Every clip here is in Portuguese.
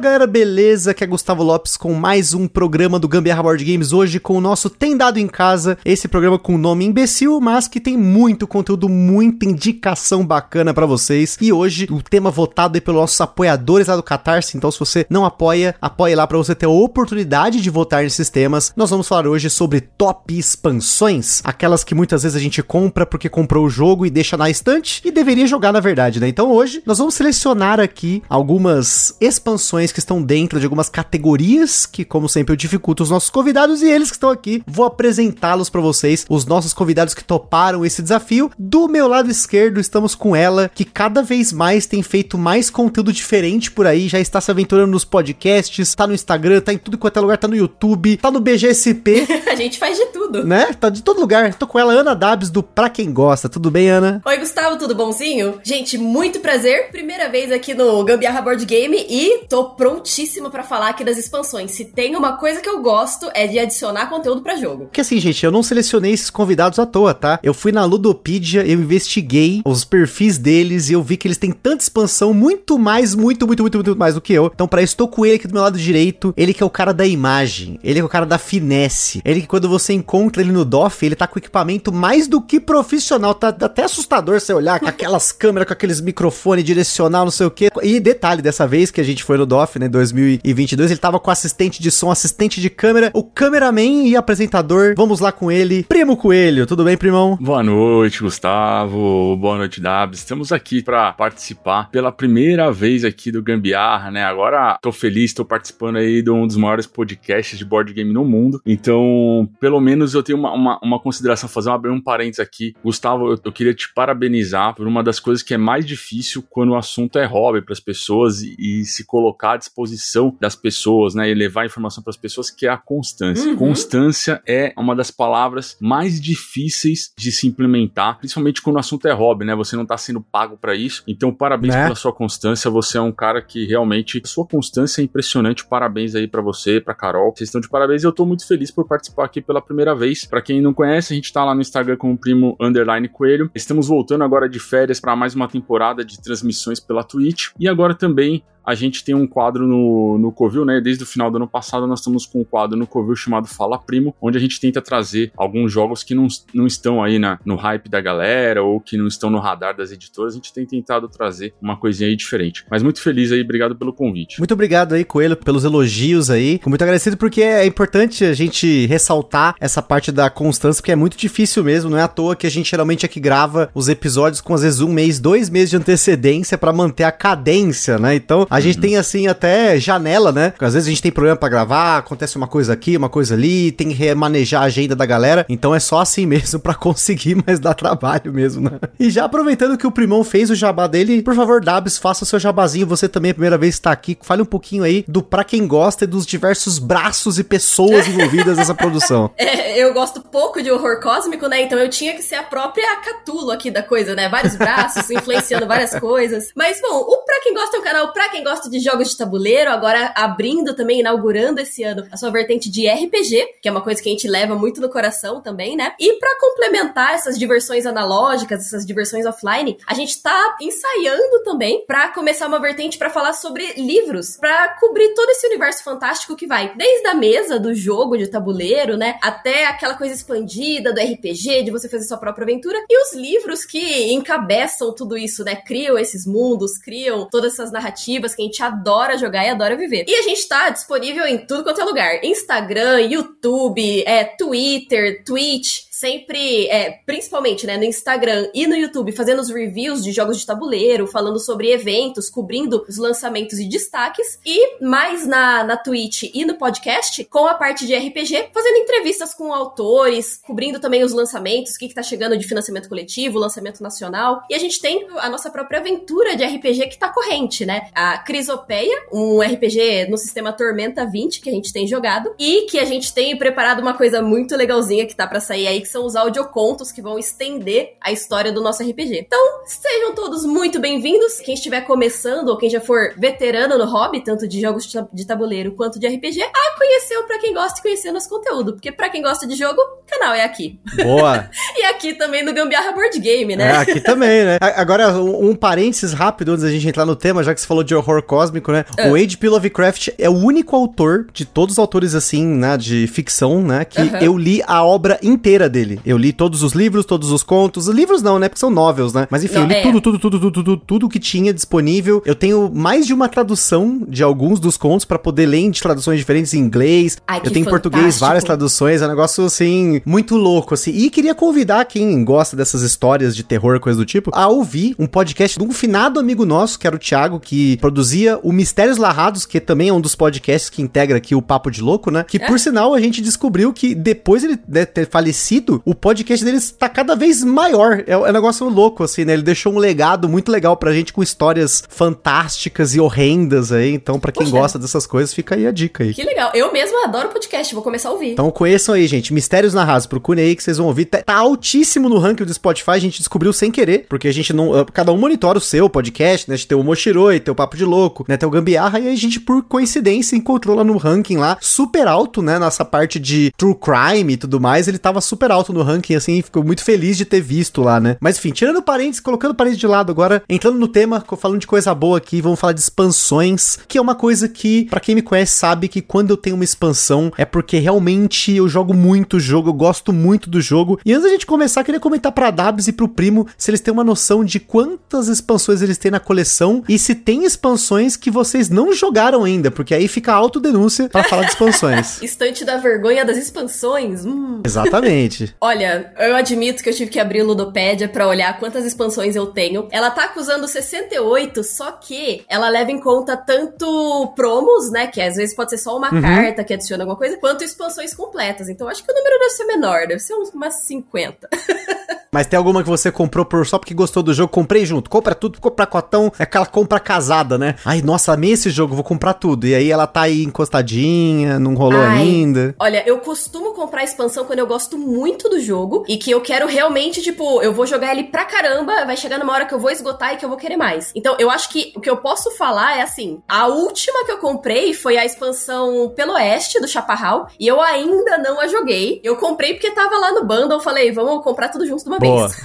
Galera, beleza? Aqui é Gustavo Lopes com mais um programa do Gambiarra Board Games. Hoje com o nosso Tem Dado em Casa, esse programa com nome imbecil, mas que tem muito conteúdo, muita indicação bacana para vocês. E hoje o tema votado aí pelos nossos apoiadores lá do Catarse. Então, se você não apoia, apoie lá para você ter a oportunidade de votar nesses temas. Nós vamos falar hoje sobre top expansões, aquelas que muitas vezes a gente compra porque comprou o jogo e deixa na estante e deveria jogar na verdade, né? Então hoje nós vamos selecionar aqui algumas expansões que estão dentro de algumas categorias que, como sempre, eu dificulto os nossos convidados e eles que estão aqui, vou apresentá-los para vocês, os nossos convidados que toparam esse desafio. Do meu lado esquerdo, estamos com ela, que cada vez mais tem feito mais conteúdo diferente por aí, já está se aventurando nos podcasts, tá no Instagram, tá em tudo quanto é lugar, tá no YouTube, tá no BGSP. a gente faz de tudo. Né? Tá de todo lugar. Tô com ela, Ana Dabs, do Pra Quem Gosta. Tudo bem, Ana? Oi, Gustavo, tudo bonzinho? Gente, muito prazer. Primeira vez aqui no Gambiarra Board Game e tô prontíssima para falar aqui das expansões. Se tem uma coisa que eu gosto é de adicionar conteúdo para jogo. Porque assim, gente, eu não selecionei esses convidados à toa, tá? Eu fui na Ludopedia, eu investiguei os perfis deles e eu vi que eles têm tanta expansão, muito mais, muito, muito, muito, muito mais do que eu. Então, para isso, tô com ele aqui do meu lado direito. Ele que é o cara da imagem, ele que é o cara da finesse. Ele que quando você encontra ele no DOF, ele tá com equipamento mais do que profissional. Tá até assustador você olhar com aquelas câmeras, com aqueles microfones direcional, não sei o que. E detalhe, dessa vez que a gente foi no DOF, né, 2022, ele tava com assistente de som, assistente de câmera, o cameraman e apresentador. Vamos lá com ele, Primo Coelho. Tudo bem, primão? Boa noite, Gustavo. Boa noite, Dabs. Estamos aqui para participar pela primeira vez aqui do Gambiarra, né? Agora tô feliz, tô participando aí de um dos maiores podcasts de board game no mundo. Então, pelo menos eu tenho uma, uma, uma consideração, fazer abrir um parênteses aqui. Gustavo, eu, eu, queria te parabenizar por uma das coisas que é mais difícil quando o assunto é hobby para as pessoas e, e se colocar disposição das pessoas, né? E levar informação para as pessoas, que é a constância. Uhum. Constância é uma das palavras mais difíceis de se implementar, principalmente quando o assunto é hobby, né? Você não está sendo pago para isso. Então, parabéns né? pela sua constância. Você é um cara que realmente sua constância é impressionante. Parabéns aí para você, para Carol. Vocês estão de parabéns. Eu estou muito feliz por participar aqui pela primeira vez. Para quem não conhece, a gente está lá no Instagram com o primo underline coelho. Estamos voltando agora de férias para mais uma temporada de transmissões pela Twitch e agora também a gente tem um quadro no, no Covil, né? Desde o final do ano passado, nós estamos com um quadro no Covil chamado Fala Primo, onde a gente tenta trazer alguns jogos que não, não estão aí na, no hype da galera ou que não estão no radar das editoras. A gente tem tentado trazer uma coisinha aí diferente. Mas muito feliz aí, obrigado pelo convite. Muito obrigado aí, Coelho, pelos elogios aí. Fico muito agradecido porque é importante a gente ressaltar essa parte da constância, porque é muito difícil mesmo. Não é à toa que a gente geralmente aqui grava os episódios com às vezes um mês, dois meses de antecedência para manter a cadência, né? Então, a gente uhum. tem assim até janela, né? Porque às vezes a gente tem problema para gravar, acontece uma coisa aqui, uma coisa ali, tem que remanejar a agenda da galera. Então é só assim mesmo para conseguir, mas dá trabalho mesmo, né? E já aproveitando que o Primão fez o jabá dele, por favor, Dabs, faça o seu jabazinho. Você também, a primeira vez está aqui, fale um pouquinho aí do pra quem gosta e dos diversos braços e pessoas envolvidas nessa produção. É, eu gosto pouco de horror cósmico, né? Então eu tinha que ser a própria Catulo aqui da coisa, né? Vários braços influenciando várias coisas. Mas bom, o Pra Quem Gosta é um canal pra quem gosta de jogos de tabuleiro, agora abrindo também, inaugurando esse ano a sua vertente de RPG, que é uma coisa que a gente leva muito no coração também, né? E para complementar essas diversões analógicas, essas diversões offline, a gente tá ensaiando também para começar uma vertente para falar sobre livros, para cobrir todo esse universo fantástico que vai desde a mesa do jogo de tabuleiro, né, até aquela coisa expandida do RPG, de você fazer sua própria aventura, e os livros que encabeçam tudo isso, né? Criam esses mundos, criam todas essas narrativas que a gente adora jogar e adora viver. E a gente tá disponível em tudo quanto é lugar: Instagram, YouTube, é, Twitter, Twitch sempre, é, principalmente né, no Instagram e no YouTube, fazendo os reviews de jogos de tabuleiro, falando sobre eventos, cobrindo os lançamentos e destaques, e mais na, na Twitch e no podcast, com a parte de RPG, fazendo entrevistas com autores, cobrindo também os lançamentos, o que, que tá chegando de financiamento coletivo, lançamento nacional. E a gente tem a nossa própria aventura de RPG que tá corrente, né? A Crisopeia, um RPG no sistema Tormenta 20 que a gente tem jogado, e que a gente tem preparado uma coisa muito legalzinha que tá para sair aí, que são os audiocontos que vão estender a história do nosso RPG. Então, sejam todos muito bem-vindos. Quem estiver começando ou quem já for veterano no hobby, tanto de jogos de tabuleiro quanto de RPG, a conhecer o pra quem gosta de conhecer nosso conteúdo. Porque pra quem gosta de jogo, o canal é aqui. Boa! e aqui também no Gambiarra Board Game, né? É, aqui também, né? Agora, um, um parênteses rápido antes da gente entrar no tema, já que você falou de horror cósmico, né? Ah. O H.P. Lovecraft é o único autor de todos os autores, assim, né, de ficção, né, que Aham. eu li a obra inteira dele. Eu li todos os livros, todos os contos. Livros não, né, porque são novels, né? Mas enfim, Não, eu li é. tudo, tudo, tudo, tudo, tudo, tudo que tinha disponível. Eu tenho mais de uma tradução de alguns dos contos pra poder ler em traduções diferentes em inglês. Ai, eu tenho em português várias traduções, é um negócio assim, muito louco, assim. E queria convidar quem gosta dessas histórias de terror, coisa do tipo, a ouvir um podcast de um finado amigo nosso, que era o Thiago, que produzia o Mistérios Larrados, que também é um dos podcasts que integra aqui o Papo de Louco, né? Que É. por sinal a gente descobriu que depois ele ter falecido, o podcast dele está cada vez maior. É, é um negócio louco, assim, né? Ele deixou um legado muito legal pra gente com histórias fantásticas e horrendas aí. Então, pra quem Poxa. gosta dessas coisas, fica aí a dica aí. Que legal. Eu mesma adoro podcast, vou começar a ouvir. Então conheçam aí, gente. Mistérios Narrados. Procurem aí que vocês vão ouvir. Tá, tá altíssimo no ranking do Spotify. A gente descobriu sem querer, porque a gente não. ah, Cada um monitora o seu podcast, né? A gente tem o Moshiroi, tem o Papo de Louco, né? Tem o Gambiarra. E aí a gente, por coincidência, encontrou lá no ranking lá, super alto, né? Nessa parte de true crime e tudo mais. Ele tava super alto no ranking, assim. Ficou muito feliz de ter visto lá, né? Mas enfim, tirando parênteses, colocando parênteses de lado agora, entrando no tema, falando de coisa boa aqui, vamos falar de expansões, que é uma coisa que, pra quem me conhece, sabe que quando eu tenho uma expansão é porque realmente eu jogo muito o jogo, eu gosto muito do jogo. E antes da gente começar, queria comentar pra Dabs e pro primo se eles têm uma noção de quantas expansões eles têm na coleção e se tem expansões que vocês não jogaram ainda, porque aí fica a autodenúncia pra falar de expansões. Estante da vergonha das expansões. Hum. Exatamente. Olha, eu admito que eu tive que abrir o Ludopédia pra olhar quantas expansões eu tenho. Ela tá acusando 68, só que ela leva em conta tanto promos, né? Que às vezes pode ser só uma Uhum. carta que adiciona alguma coisa, quanto expansões completas. Então acho que o número deve ser menor, deve ser umas 50. Mas tem alguma que você comprou por, só porque gostou do jogo? Comprei junto. Compra tudo, compra cotão. É aquela compra casada, né? Ai, nossa, amei esse jogo, vou comprar tudo. E aí ela tá aí encostadinha, não rolou Ai. ainda. Olha, eu costumo comprar expansão quando eu gosto muito do jogo e que eu quero realmente, tipo, eu vou jogar ele pra caramba, vai chegar numa hora que eu vou esgotar e que eu vou querer mais. Então, eu acho que o que eu posso falar é assim: a última que eu comprei foi a expansão pelo oeste do Chaparral e eu ainda não a joguei. Eu comprei porque tava lá no bundle, eu falei, vamos comprar tudo junto de uma Boa. vez.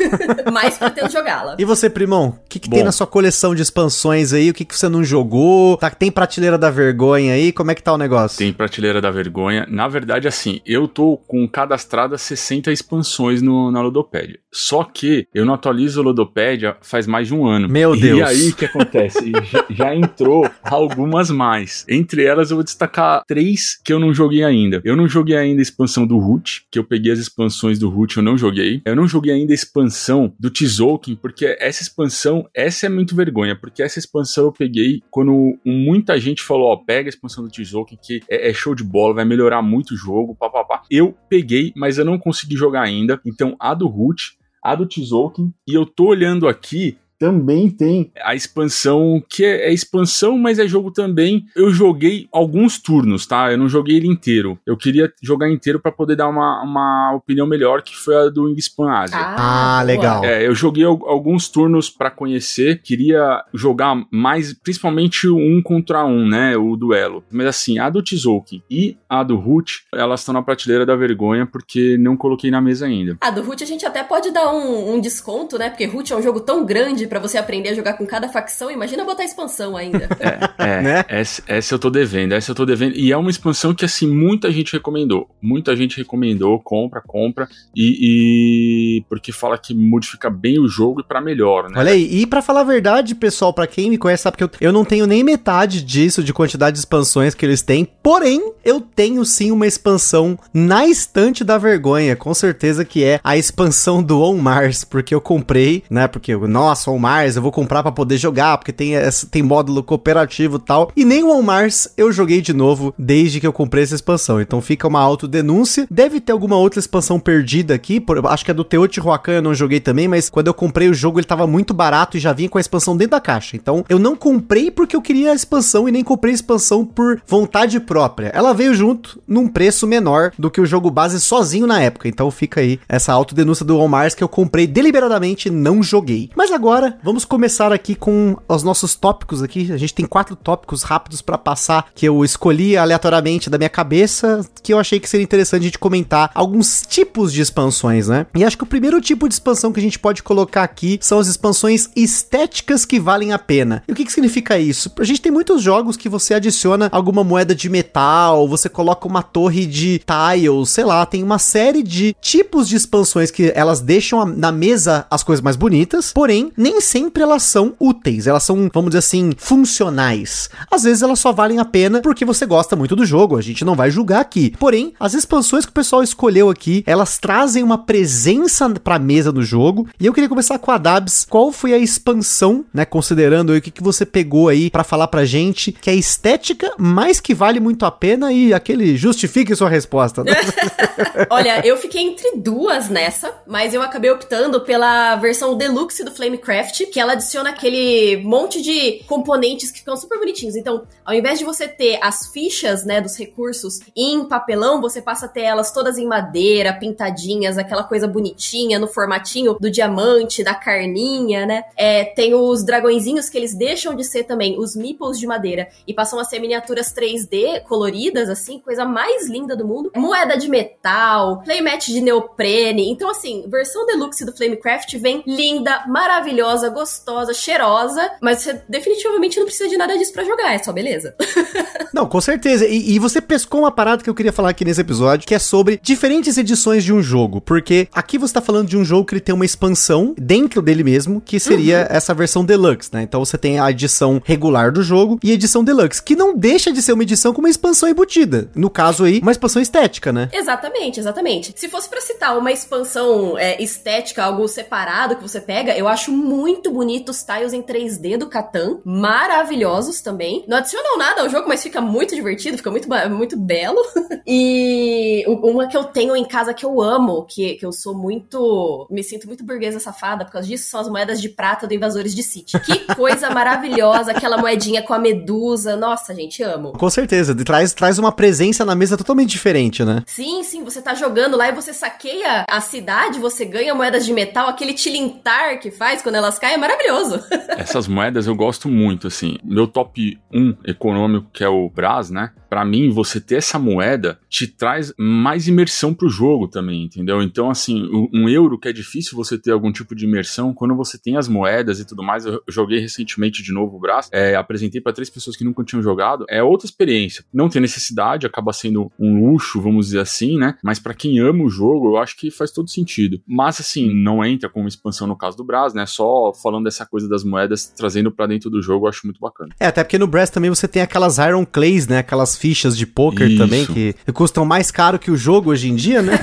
Mas pretendo jogá-la. E você, primão? O que, que tem na sua coleção de expansões aí? O que, que você não jogou? Tá, tem prateleira da vergonha aí? Como é que tá o negócio? Tem prateleira da vergonha. Na verdade, assim, eu tô com cadastradas 60 expansões no, na Ludopédia. Só que eu não atualizo a Ludopédia faz mais de um ano. Meu Deus. E aí, o que acontece? já, já entrou algumas mais. Entre elas, eu vou destacar três que eu não joguei ainda. Eu não joguei ainda a expansão do Root, que eu peguei as expansões do Root, eu não joguei. Eu não joguei ainda a expansão do Tzolk'in, porque essa expansão, essa é muito vergonha, porque essa expansão eu peguei quando muita gente falou, ó, pega a expansão do Tzolk'in, que é, é show de bola, vai melhorar muito o jogo, papapá. Eu peguei, mas eu não consegui jogar ainda. Então, a do Root, a do Tzolk'in, e eu tô olhando aqui, também tem a expansão, que é, é expansão, mas é jogo também. Eu joguei alguns turnos, tá? Eu não joguei ele inteiro. Eu queria jogar inteiro pra poder dar uma, uma opinião melhor, que foi a do Wingspan Asia. Ah, boa. legal. É, eu joguei al- alguns turnos pra conhecer, queria jogar mais, principalmente o um contra um, né, o duelo. Mas assim, a do Tzolk'in e a do Root, elas estão na prateleira da vergonha porque não coloquei na mesa ainda. A do Root a gente até pode dar um, um desconto, né? Porque Root é um jogo tão grande pra você aprender a jogar com cada facção. Imagina botar expansão ainda. É, Né? essa, essa eu tô devendo, essa eu tô devendo. E é uma expansão que, assim, muita gente recomendou. Muita gente recomendou, compra, compra. E, e porque fala que modifica bem o jogo e pra melhor, né? Olha aí, e pra falar a verdade, pessoal, pra quem me conhece sabe que eu, eu não tenho nem metade disso de quantidade de expansões que eles têm, porém, eu tenho sim uma expansão na estante da vergonha, com certeza que é a expansão do On Mars, porque eu comprei, né, porque, nossa, On Mars, eu vou comprar para poder jogar, porque tem, tem módulo cooperativo e tal. E nem o Mars eu joguei de novo desde que eu comprei essa expansão. Então fica uma autodenúncia. Deve ter alguma outra expansão perdida aqui. Por, acho que é do Teotihuacan eu não joguei também, mas quando eu comprei o jogo ele tava muito barato e já vinha com a expansão dentro da caixa. Então eu não comprei porque eu queria a expansão e nem comprei a expansão por vontade própria. Ela veio junto num preço menor do que o jogo base sozinho na época. Então fica aí essa autodenúncia do On Mars que eu comprei deliberadamente e não joguei. Mas agora vamos começar aqui com os nossos tópicos aqui. A gente tem quatro tópicos rápidos para passar que eu escolhi aleatoriamente da minha cabeça, que eu achei que seria interessante a gente comentar alguns tipos de expansões, né? E acho que o primeiro tipo de expansão que a gente pode colocar aqui são as expansões estéticas que valem a pena. E o que, que significa isso? A gente tem muitos jogos que você adiciona alguma moeda de metal, você coloca uma torre de tiles, sei lá, tem uma série de tipos de expansões que elas deixam na mesa as coisas mais bonitas, porém, nem sempre elas são úteis, elas são, vamos dizer assim, funcionais. Às vezes elas só valem a pena porque você gosta muito do jogo, a gente não vai julgar aqui. Porém, as expansões que o pessoal escolheu aqui, elas trazem uma presença pra mesa do jogo. E eu queria começar com a Dabs. Qual foi a expansão, né, considerando aí o que, que você pegou aí para falar pra gente, que é estética, mas que vale muito a pena e aquele justifique sua resposta. Né? Olha, eu fiquei entre duas nessa, mas eu acabei optando pela versão deluxe do Flamecraft, que ela adiciona aquele monte de componentes que ficam super bonitinhos. Então, ao invés de você ter as fichas, né, dos recursos em papelão, você passa a ter elas todas em madeira, pintadinhas, aquela coisa bonitinha no formatinho do diamante, da carninha, né? É, tem os dragõezinhos que eles deixam de ser também os meeples de madeira e passam a ser miniaturas 3D coloridas, assim, coisa mais linda do mundo. Moeda de metal, playmat de neoprene. Então, assim, versão deluxe do Flamecraft vem linda, maravilhosa, gostosa, cheirosa, mas você definitivamente não precisa de nada disso para jogar, é só beleza. não, com certeza. E, e, você pescou uma parada que eu queria falar aqui nesse episódio, que é sobre diferentes edições de um jogo. Porque aqui você tá falando de um jogo que ele tem uma expansão dentro dele mesmo, que seria uhum. essa versão deluxe, né? Então você tem a edição regular do jogo e a edição deluxe, que não deixa de ser uma edição com uma expansão embutida. No caso aí, uma expansão estética, né? Exatamente, exatamente. Se fosse para citar uma expansão é, estética, algo separado que você pega, eu acho muito bonito os tiles em 3D do Catan, maravilhosos também. Não adicionam nada ao jogo, mas fica muito divertido, fica muito, muito belo. e uma que eu tenho em casa que eu amo, que, que eu sou muito. me sinto muito burguesa safada por causa disso, são as moedas de prata do Invasores de City. Que coisa maravilhosa, aquela moedinha com a medusa. Nossa, gente, amo. Com certeza, traz, traz uma presença na mesa totalmente diferente, né? Sim, sim, você tá jogando lá e você saqueia a cidade, você ganha moedas de metal, aquele tilintar que faz quando elas caem é maravilhoso. Essas moedas eu gosto muito, assim. Meu top 1 econômico, que é o Brás, né? Para mim, você ter essa moeda te traz mais imersão pro jogo também, entendeu? Então, assim, um euro que é difícil você ter algum tipo de imersão, quando você tem as moedas e tudo mais, eu joguei recentemente de novo o Brás, é, apresentei para três pessoas que nunca tinham jogado, é outra experiência. Não tem necessidade, acaba sendo um luxo, vamos dizer assim, né? Mas para quem ama o jogo, eu acho que faz todo sentido. Mas, assim, não entra como expansão no caso do Brás, né? Só falando dessa coisa das moedas, trazendo para dentro do jogo, eu acho muito bacana. É, até porque no Brass também você tem aquelas Iron Clays, né? Aquelas fichas de poker também, que custam mais caro que o jogo hoje em dia, né?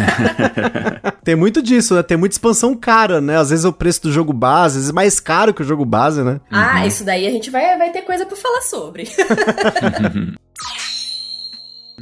tem muito disso, né? Tem muita expansão cara, né? Às vezes o preço do jogo base, às vezes é mais caro que o jogo base, né? Ah, uhum. isso daí a gente vai, vai ter coisa para falar sobre.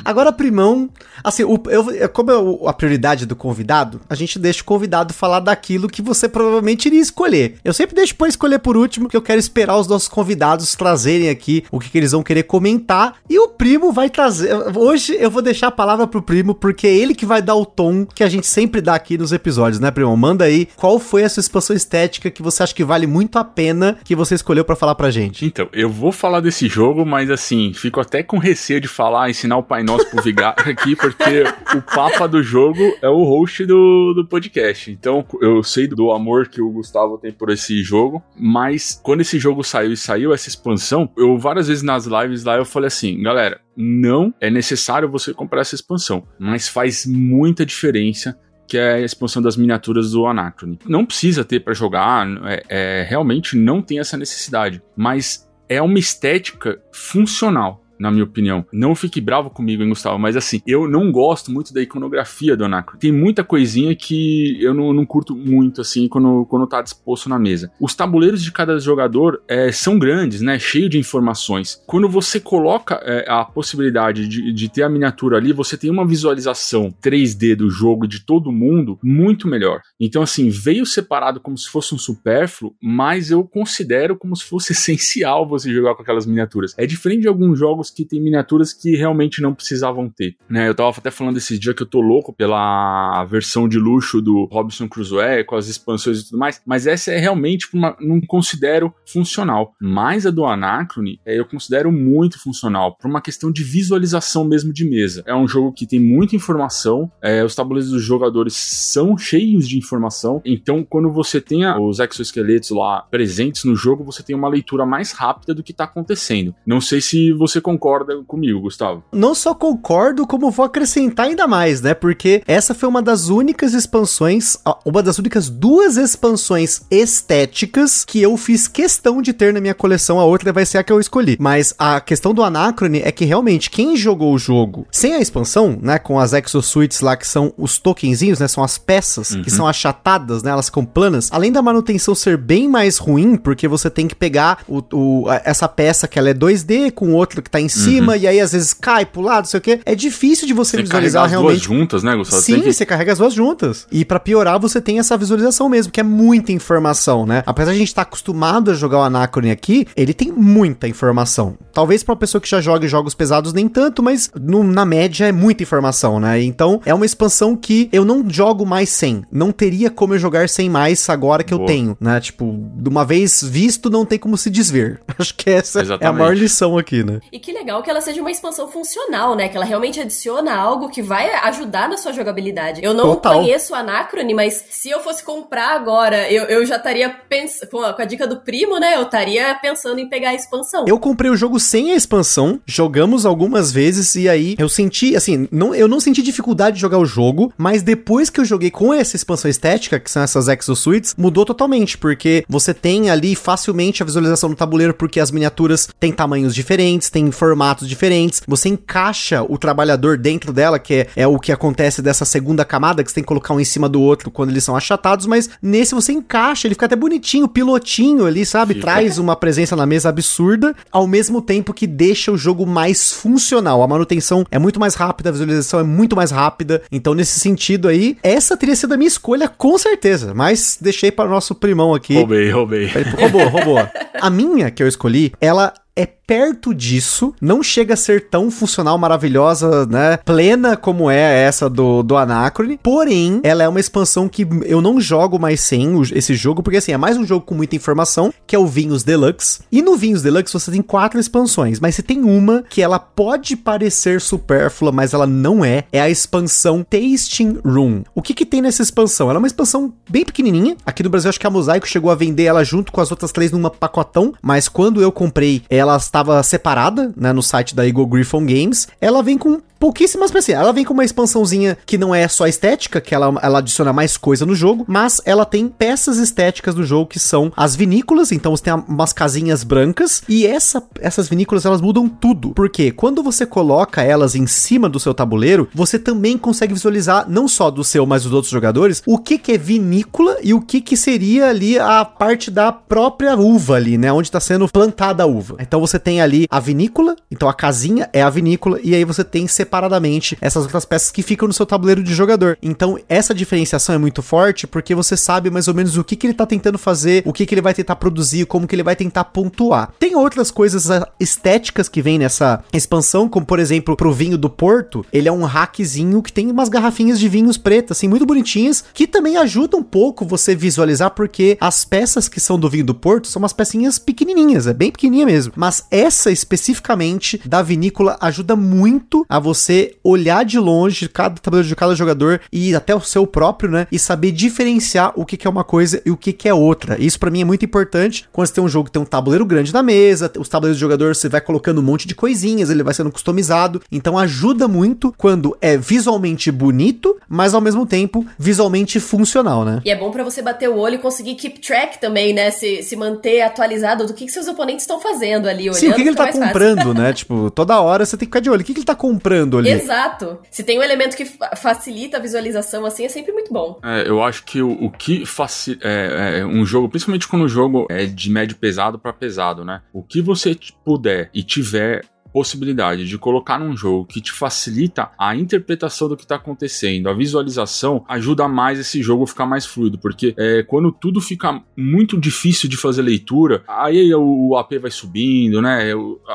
Agora, primão, assim, o, eu, como é a prioridade do convidado, a gente deixa o convidado falar daquilo que você provavelmente iria escolher. Eu sempre deixo para escolher por último, porque eu quero esperar os nossos convidados trazerem aqui o que, que, eles vão querer comentar. E o primo vai trazer. Hoje eu vou deixar a palavra pro primo, porque é ele que vai dar o tom que a gente sempre dá aqui nos episódios, né, primo? Manda aí qual foi a sua expansão estética que você acha que vale muito a pena que você escolheu para falar pra gente. Então, eu vou falar desse jogo, mas assim, fico até com receio de falar, ensinar o Pai Nosso pro Vigar aqui, porque o papa do jogo é o host do, do podcast. Então, eu sei do amor que o Gustavo tem por esse jogo, mas quando esse jogo saiu e saiu essa expansão, eu várias vezes nas lives lá eu falei assim, galera, não é necessário você comprar essa expansão, mas faz muita diferença que é a expansão das miniaturas do Anacrone. Não precisa ter para jogar, é, é, realmente não tem essa necessidade, mas é uma estética funcional na minha opinião. Não fique bravo comigo, hein, Gustavo, mas assim, eu não gosto muito da iconografia do Anacron. Tem muita coisinha que eu não, não curto muito, assim, quando, quando tá disposto na mesa. Os tabuleiros de cada jogador é, são grandes, né? Cheio de informações. Quando você coloca é, a possibilidade de, de ter a miniatura ali, você tem uma visualização 3D do jogo de todo mundo muito melhor. Então, assim, veio separado como se fosse um supérfluo, mas eu considero como se fosse essencial você jogar com aquelas miniaturas. É diferente de alguns jogos que tem miniaturas que realmente não precisavam ter, né? Eu tava até falando esses dias que eu tô louco pela versão de luxo do Robinson Crusoe, com as expansões e tudo mais, mas essa é realmente uma, não considero funcional. Mas a do Anacrone, é, eu considero muito funcional, por uma questão de visualização mesmo de mesa. É um jogo que tem muita informação, é, os tabuleiros dos jogadores são cheios de informação, então quando você tem os exoesqueletos lá presentes no jogo, você tem uma leitura mais rápida do que tá acontecendo. Não sei se você concorda comigo, Gustavo. Não só concordo, como vou acrescentar ainda mais, né? Porque essa foi uma das únicas expansões, uma das únicas duas expansões estéticas que eu fiz questão de ter na minha coleção. A outra vai ser a que eu escolhi. Mas a questão do Anacrone é que realmente quem jogou o jogo sem a expansão, né? Com as exosuites lá, que são os tokenzinhos, né? São as peças uhum. que são achatadas, né? Elas ficam planas. Além da manutenção ser bem mais ruim, porque você tem que pegar o, o essa peça que ela é 2D com outro que tá em cima, uhum. e aí às vezes cai pro lado, não sei o que. É difícil de você, você visualizar realmente. As duas juntas, né, Gustavo? Sim, que... você carrega as duas juntas. E para piorar, você tem essa visualização mesmo, que é muita informação, né? Apesar de a gente estar tá acostumado a jogar o Anacrone aqui, ele tem muita informação. Talvez pra uma pessoa que já joga jogos pesados nem tanto, mas no, na média é muita informação, né? Então é uma expansão que eu não jogo mais sem. Não teria como eu jogar sem mais agora que Boa. eu tenho, né? Tipo, de uma vez visto, não tem como se desver. Acho que essa Exatamente. é a maior lição aqui, né? E que legal que ela seja uma expansão funcional, né? Que ela realmente adiciona algo que vai ajudar na sua jogabilidade. Eu não Total. conheço o Anacrone, mas se eu fosse comprar agora, eu, eu já estaria pensando. Com, a dica do primo, né? Eu estaria pensando em pegar a expansão. Eu comprei o jogo sem a expansão, jogamos algumas vezes e aí eu senti, assim, não, eu não senti dificuldade de jogar o jogo, mas depois que eu joguei com essa expansão estética, que são essas exosuites, mudou totalmente, porque você tem ali facilmente a visualização no tabuleiro, porque as miniaturas têm tamanhos diferentes, têm formatos diferentes, você encaixa o trabalhador dentro dela, que é, é o que acontece dessa segunda camada, que você tem que colocar um em cima do outro quando eles são achatados, mas nesse você encaixa, ele fica até bonitinho, pilotinho ali, sabe? Fica. Traz uma presença na mesa absurda, ao mesmo tempo que deixa o jogo mais funcional. A manutenção é muito mais rápida, a visualização é muito mais rápida. Então, nesse sentido aí, essa teria sido a minha escolha com certeza. Mas deixei para o nosso primão aqui. Roubei, roubei. Roubou, roubou. A minha que eu escolhi, ela é perto disso, não chega a ser tão funcional, maravilhosa, né? Plena como é essa do, do Anacrone. Porém, ela é uma expansão que eu não jogo mais sem esse jogo, porque assim, é mais um jogo com muita informação, que é o Vinhos Deluxe. E no Vinhos Deluxe você tem quatro expansões, mas você tem uma que ela pode parecer supérflua, mas ela não é. É a expansão Tasting Room. O que que tem nessa expansão? Ela é uma expansão bem pequenininha. Aqui no Brasil acho que a Mosaico chegou a vender ela junto com as outras três numa pacotão, mas quando eu comprei, ela está estava separada, né, no site da Eagle Griffon Games. Ela vem com pouquíssimas peças. Ela vem com uma expansãozinha que não é só estética, que ela, ela adiciona mais coisa no jogo, mas ela tem peças estéticas do jogo que são as vinícolas, então você tem umas casinhas brancas e essa, essas vinícolas elas mudam tudo. Porque quando você coloca elas em cima do seu tabuleiro, você também consegue visualizar não só do seu, mas dos outros jogadores, o que que é vinícola e o que que seria ali a parte da própria uva ali, né, onde está sendo plantada a uva. Então você tem ali a vinícola, então a casinha é a vinícola e aí você tem separadamente essas outras peças que ficam no seu tabuleiro de jogador. Então, essa diferenciação é muito forte porque você sabe mais ou menos o que, que ele tá tentando fazer, o que, que ele vai tentar produzir, como que ele vai tentar pontuar. Tem outras coisas ah, estéticas que vem nessa expansão, como por exemplo, pro vinho do Porto, ele é um hackzinho que tem umas garrafinhas de vinhos pretas, assim, muito bonitinhas, que também ajuda um pouco você visualizar, porque as peças que são do vinho do Porto são umas pecinhas pequenininhas, é bem pequenininha mesmo. Mas essa especificamente da vinícola ajuda muito a você você olhar de longe cada tabuleiro de cada jogador e até o seu próprio, né? E saber diferenciar o que, que é uma coisa e o que, que é outra. Isso para mim é muito importante quando você tem um jogo que tem um tabuleiro grande na mesa, os tabuleiros do jogador você vai colocando um monte de coisinhas, ele vai sendo customizado. Então ajuda muito quando é visualmente bonito, mas ao mesmo tempo visualmente funcional, né? E é bom para você bater o olho e conseguir keep track também, né? Se, se manter atualizado do que, que seus oponentes estão fazendo ali, olhando. Sim, o que, que ele tá comprando, né? tipo, toda hora você tem que ficar de olho. O que, que ele tá comprando ali? Exato. Se tem um elemento que facilita a visualização, assim, é sempre muito bom. É, eu acho que o, o que facilita. É, é, um jogo, principalmente quando o jogo é de médio pesado para pesado, né? O que você puder e tiver possibilidade de colocar num jogo que te facilita a interpretação do que está acontecendo, a visualização ajuda mais esse jogo a ficar mais fluido, porque é, quando tudo fica muito difícil de fazer leitura, aí o, o AP vai subindo, né?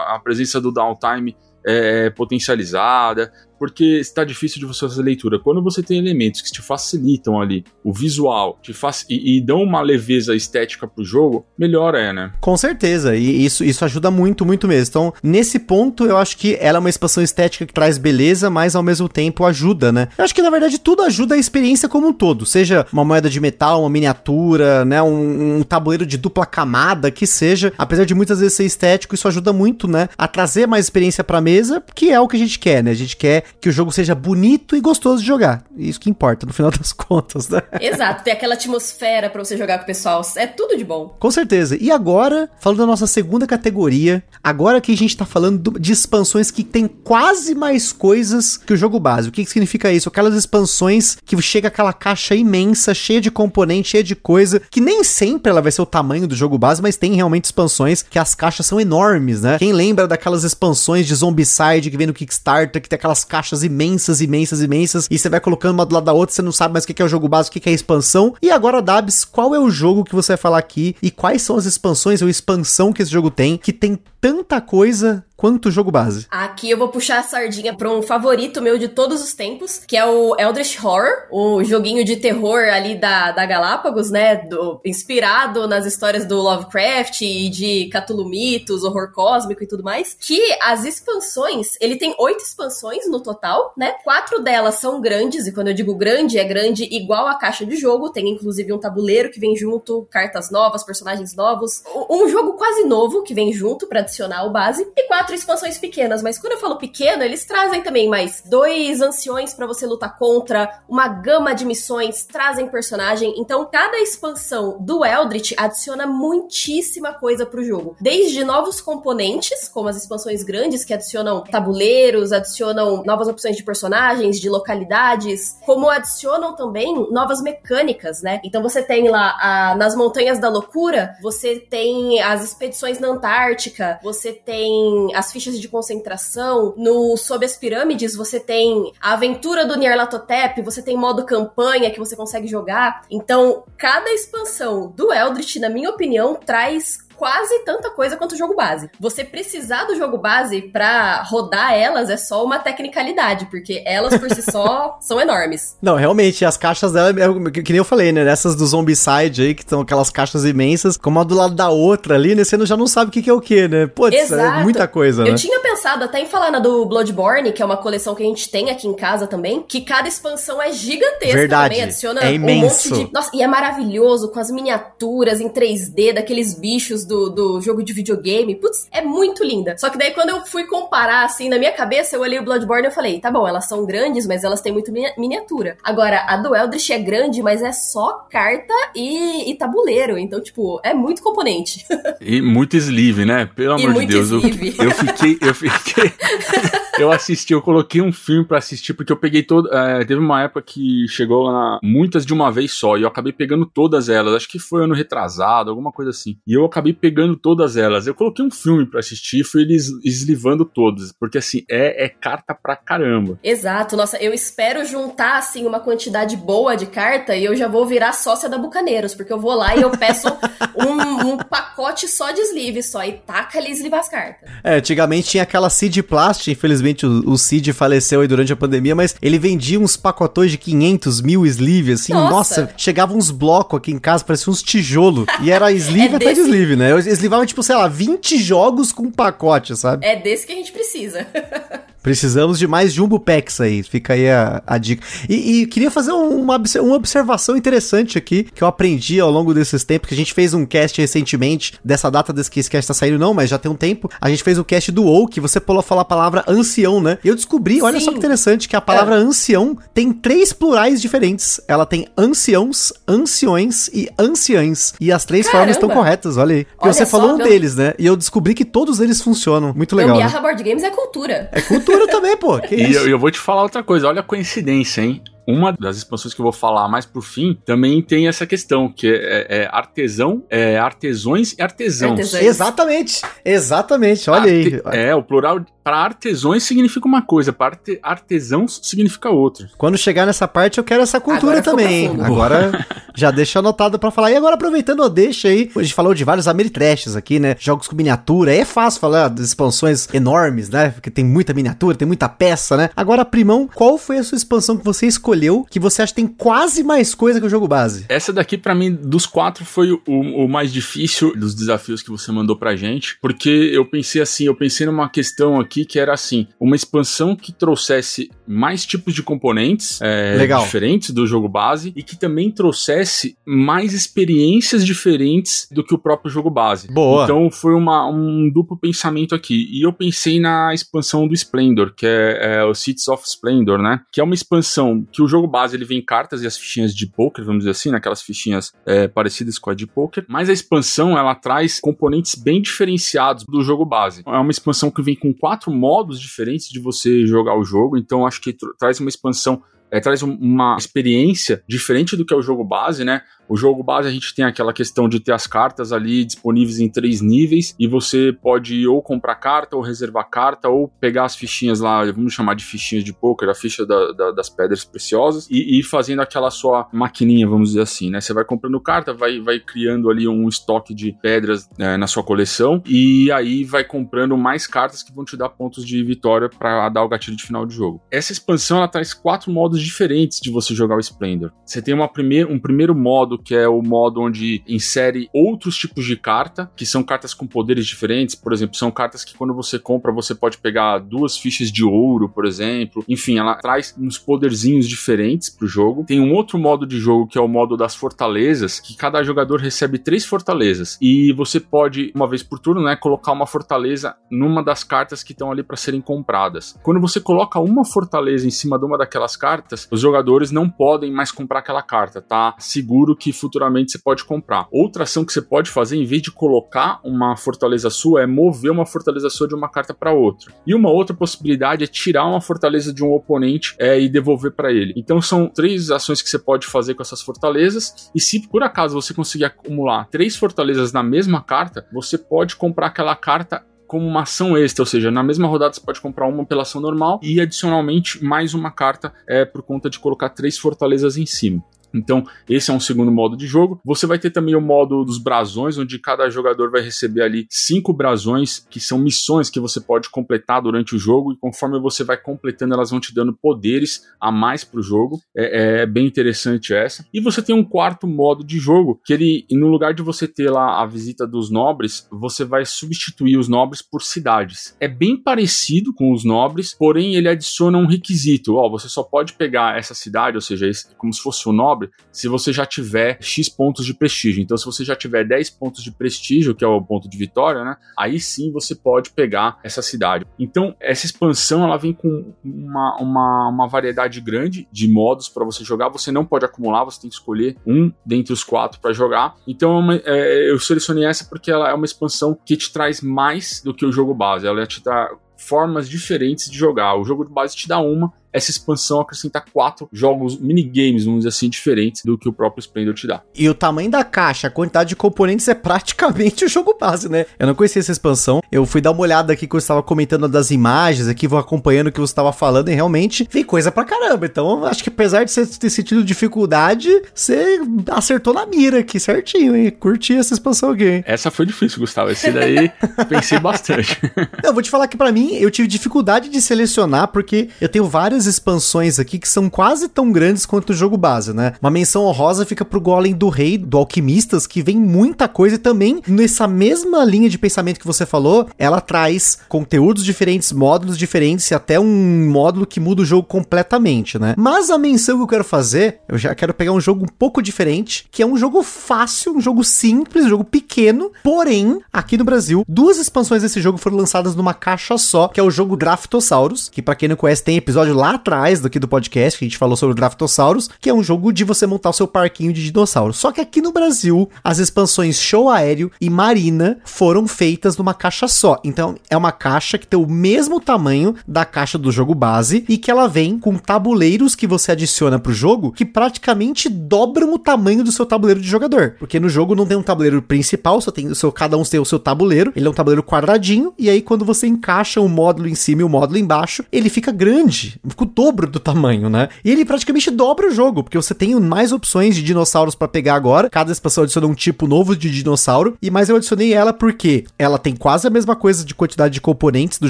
A presença do downtime é potencializada, porque está difícil de você fazer leitura. Quando você tem elementos que te facilitam ali o visual te fac... e, e dão uma leveza estética pro jogo, melhor é, né? Com certeza, e isso, isso ajuda muito, muito mesmo. Então, nesse ponto, eu acho que ela é uma expansão estética que traz beleza, mas ao mesmo tempo ajuda, né? Eu acho que na verdade tudo ajuda a experiência como um todo, seja uma moeda de metal, uma miniatura, né? Um, um tabuleiro de dupla camada, que seja. Apesar de muitas vezes ser estético, isso ajuda muito, né? A trazer mais experiência pra mesa, que é o que a gente quer, né? A gente quer que o jogo seja bonito e gostoso de jogar. Isso que importa, no final das contas, né? Exato, ter aquela atmosfera para você jogar com o pessoal. É tudo de bom. Com certeza. E agora, falando da nossa segunda categoria, agora que a gente tá falando de expansões que tem quase mais coisas que o jogo base. O que, que significa isso? Aquelas expansões que chega aquela caixa imensa, cheia de componentes, cheia de coisa, que nem sempre ela vai ser o tamanho do jogo base, mas tem realmente expansões que as caixas são enormes, né? Quem lembra daquelas expansões de Zombicide que vem no Kickstarter, que tem aquelas caixas imensas, imensas, imensas, e você vai colocando uma do lado da outra, você não sabe mais o que é o jogo básico, o que é a expansão. E agora, Dabs, qual é o jogo que você vai falar aqui e quais são as expansões ou expansão que esse jogo tem, que tem tanta coisa quanto jogo base. Aqui eu vou puxar a sardinha para um favorito meu de todos os tempos, que é o Eldritch Horror, o joguinho de terror ali da, da Galápagos, né? Do, inspirado nas histórias do Lovecraft e de Cthulhu Mitos, horror cósmico e tudo mais. Que as expansões, ele tem oito expansões no total, né? Quatro delas são grandes, e quando eu digo grande, é grande igual a caixa de jogo. Tem inclusive um tabuleiro que vem junto, cartas novas, personagens novos. Um jogo quase novo que vem junto para adicionar o base. E quatro quatro expansões pequenas, mas quando eu falo pequeno, eles trazem também mais dois anciões para você lutar contra, uma gama de missões, trazem personagem. Então, cada expansão do Eldritch adiciona muitíssima coisa pro jogo. Desde novos componentes, como as expansões grandes que adicionam tabuleiros, adicionam novas opções de personagens, de localidades, como adicionam também novas mecânicas, né? Então você tem lá a, nas Montanhas da Loucura, você tem as expedições na Antártica, você tem as fichas de concentração. No Sob as Pirâmides, você tem a aventura do Nyarlathotep, você tem modo campanha que você consegue jogar. Então, cada expansão do Eldritch, na minha opinião, traz quase tanta coisa quanto o jogo base. Você precisar do jogo base para rodar elas é só uma tecnicalidade, porque elas por si só são enormes. Não, realmente, as caixas dela, é, que nem eu falei, né? Nessas do Zombicide aí, que são aquelas caixas imensas, como uma do lado da outra ali, né? Você já não sabe o que, que é o que, né? Pô, é muita coisa, né? Eu tinha pensado até em falar na do Bloodborne, que é uma coleção que a gente tem aqui em casa também, que cada expansão é gigantesca Verdade. também, adiciona é imenso. um monte de... Nossa, e é maravilhoso, com as miniaturas em 3D, daqueles bichos do, do jogo de videogame. Putz, é muito linda. Só que daí quando eu fui comparar, assim, na minha cabeça, eu olhei o Bloodborne e eu falei, tá bom, elas são grandes, mas elas têm muito miniatura. Agora, a do Eldritch é grande, mas é só carta e, e tabuleiro. Então, tipo, é muito componente. e muito sleeve, né? Pelo e amor de Deus. Eu, eu, fiquei... Eu fiquei... eu assisti, eu coloquei um filme para assistir, porque eu peguei todo. É, teve uma época que chegou lá muitas de uma vez só, e eu acabei pegando todas elas. Acho que foi ano retrasado, alguma coisa assim. E eu acabei pegando todas elas. Eu coloquei um filme para assistir e fui eles eslivando todos, porque assim, é, é carta pra caramba. Exato, nossa, eu espero juntar assim uma quantidade boa de carta e eu já vou virar sócia da Bucaneiros, porque eu vou lá e eu peço um, um, pacote só de sleeve só e taca ali eslivar as cartas. É, antigamente tinha aquela Seed Plast, infelizmente infelizmente o, o Cid faleceu aí durante a pandemia, mas ele vendia uns pacotões de 500 mil sleeve, assim, nossa, nossa chegava uns blocos aqui em casa, parecia uns tijolo, e era sleeve é até desse... de sleeve, né? Eu eslivava, tipo, sei lá, 20 jogos com um pacote, sabe? É desse que a gente precisa. Precisamos de mais Jumbo Packs aí, fica aí a, a dica. E, e queria fazer uma, uma observação interessante aqui, que eu aprendi ao longo desses tempos, que a gente fez um cast recentemente, dessa data desse que esse cast tá saindo não, mas já tem um tempo, a gente fez o cast do WoW, que você pulou falar a palavra ancião, né? E eu descobri, olha Sim. só que interessante, que a palavra É. ancião tem três plurais diferentes. Ela tem anciãos, anciões e anciãs. E as três Caramba. formas estão corretas, olha aí. Porque Olha você só, falou um deles, né? E eu descobri que todos eles funcionam. Muito legal. Né? Gambiarra Board Games é cultura. É cultura também, pô. Que E isso? eu, eu vou te falar outra coisa, olha a coincidência, hein? Uma das expansões que eu vou falar mais pro fim também tem essa questão, que é, é artesão, é artesões e artesãos. Artesãos. Exatamente. Exatamente. Olha aí. Arte- É, o plural para artesões significa uma coisa, para arte- artesãos significa outra. Quando chegar nessa parte, eu quero essa cultura Agora também. Agora já deixa anotado pra falar. E agora, aproveitando a deixa aí, a gente falou de vários Ameritrashes aqui, né? Jogos com miniatura. É fácil falar das expansões enormes, né? Porque tem muita miniatura, tem muita peça, né? Agora, Primão, qual foi a sua expansão que você escolheu que você acha que tem quase mais coisa que o jogo base? Essa daqui, pra mim, dos quatro, foi o, o mais difícil dos desafios que você mandou pra gente, porque eu pensei assim, eu pensei numa questão aqui que era assim, uma expansão que trouxesse mais tipos de componentes é, diferentes do jogo base e que também trouxesse mais experiências diferentes do que o próprio jogo base. Boa. Então foi uma, um duplo pensamento aqui. E eu pensei na expansão do Splendor, que é, é o Cities of Splendor, né? Que é uma expansão que o jogo base ele vem cartas e as fichinhas de poker, vamos dizer assim, naquelas fichinhas é, parecidas com a de poker. Mas a expansão ela traz componentes bem diferenciados do jogo base. É uma expansão que vem com quatro modos diferentes de você jogar o jogo. Então acho que tr- traz uma expansão é, traz um- uma experiência diferente do que é o jogo base, né? O jogo base a gente tem aquela questão de ter as cartas ali disponíveis em três níveis e você pode ou comprar carta ou reservar carta ou pegar as fichinhas lá, vamos chamar de fichinhas de poker, a ficha da- da- das pedras preciosas e ir fazendo aquela sua maquininha, vamos dizer assim, né? Você vai comprando carta, vai, vai criando ali um estoque de pedras é, na sua coleção e aí vai comprando mais cartas que vão te dar pontos de vitória para dar o gatilho de final de jogo. Essa expansão ela traz quatro modos diferentes de você jogar o Splendor. Você tem uma primeir, um primeiro modo que é o modo onde insere outros tipos de carta, que são cartas com poderes diferentes. Por exemplo, são cartas que quando você compra você pode pegar duas fichas de ouro, por exemplo. Enfim, ela traz uns poderzinhos diferentes pro jogo. Tem um outro modo de jogo que é o modo das fortalezas, que cada jogador recebe três fortalezas e você pode uma vez por turno, né, colocar uma fortaleza numa das cartas que estão ali para serem compradas. Quando você coloca uma fortaleza em cima de uma daquelas cartas, os jogadores não podem mais comprar aquela carta, tá? Seguro que futuramente você pode comprar. Outra ação que você pode fazer, em vez de colocar uma fortaleza sua, é mover uma fortaleza sua de uma carta para outra. E uma outra possibilidade é tirar uma fortaleza de um oponente é, e devolver para ele. Então são três ações que você pode fazer com essas fortalezas. E se por acaso você conseguir acumular três fortalezas na mesma carta, você pode comprar aquela carta como uma ação extra, ou seja, na mesma rodada você pode comprar uma pela ação normal e adicionalmente mais uma carta é, por conta de colocar três fortalezas em cima. Então, esse é um segundo modo de jogo. Você vai ter também o modo dos brasões, onde cada jogador vai receber ali cinco brasões, que são missões que você pode completar durante o jogo, e conforme você vai completando, elas vão te dando poderes a mais pro jogo. É, é bem interessante essa. E você tem um quarto modo de jogo, que ele, no lugar de você ter lá a visita dos nobres, você vai substituir os nobres por cidades. É bem parecido com os nobres, porém ele adiciona um requisito. Ó, você só pode pegar essa cidade, ou seja, como se fosse o nobre, se você já tiver X pontos de prestígio. Então, se você já tiver 10 pontos de prestígio, que é o ponto de vitória, né? Aí sim você pode pegar essa cidade. Então, essa expansão ela vem com uma, uma, uma variedade grande de modos para você jogar. Você não pode acumular, você tem que escolher um dentre os quatro para jogar. Então, é uma- é, eu selecionei essa porque ela é uma expansão que te traz mais do que o jogo base. Ela te dá formas diferentes de jogar. O jogo de base te dá uma, essa expansão acrescenta quatro jogos, minigames, vamos dizer assim, diferentes do que o próprio Splendor te dá. E o tamanho da caixa, a quantidade de componentes é praticamente o jogo base, né? Eu não conhecia essa expansão. Eu fui dar uma olhada aqui que eu estava comentando das imagens aqui, vou acompanhando o que você estava falando e realmente vem coisa pra caramba. Então, acho que apesar de você ter sentido dificuldade, você acertou na mira aqui certinho, hein? Curti essa expansão aqui, hein? Essa foi difícil, Gustavo. Esse daí pensei bastante. Eu vou te falar que pra mim eu tive dificuldade de selecionar porque eu tenho várias expansões aqui que são quase tão grandes quanto o jogo base, né? Uma menção honrosa fica pro Golem do Rei, do Alquimistas, que vem muita coisa e também nessa mesma linha de pensamento que você falou, ela traz conteúdos diferentes, módulos diferentes e até um módulo que muda o jogo completamente, né? Mas a menção que eu quero fazer, eu já quero pegar um jogo um pouco diferente, que é um jogo fácil, um jogo simples, um jogo pequeno, porém, aqui no Brasil, duas expansões desse jogo foram lançadas numa caixa só, que é o jogo Draftosaurus, que para quem não conhece tem episódio lá atrás daqui do podcast que a gente falou sobre o Draftosaurus, que é um jogo de você montar o seu parquinho de dinossauros. Só que aqui no Brasil, as expansões Show Aéreo e Marina foram feitas numa caixa só. Então, é uma caixa que tem o mesmo tamanho da caixa do jogo base e que ela vem com tabuleiros que você adiciona pro jogo que praticamente dobram o tamanho do seu tabuleiro de jogador. Porque no jogo não tem um tabuleiro principal, só tem o seu, cada um tem o seu tabuleiro. Ele é um tabuleiro quadradinho e aí quando você encaixa o módulo em cima e o módulo embaixo, ele fica grande, o dobro do tamanho, né? E ele praticamente dobra o jogo, porque você tem mais opções de dinossauros para pegar agora. Cada expansão adiciona um tipo novo de dinossauro. E mais eu adicionei ela porque ela tem quase a mesma coisa de quantidade de componentes do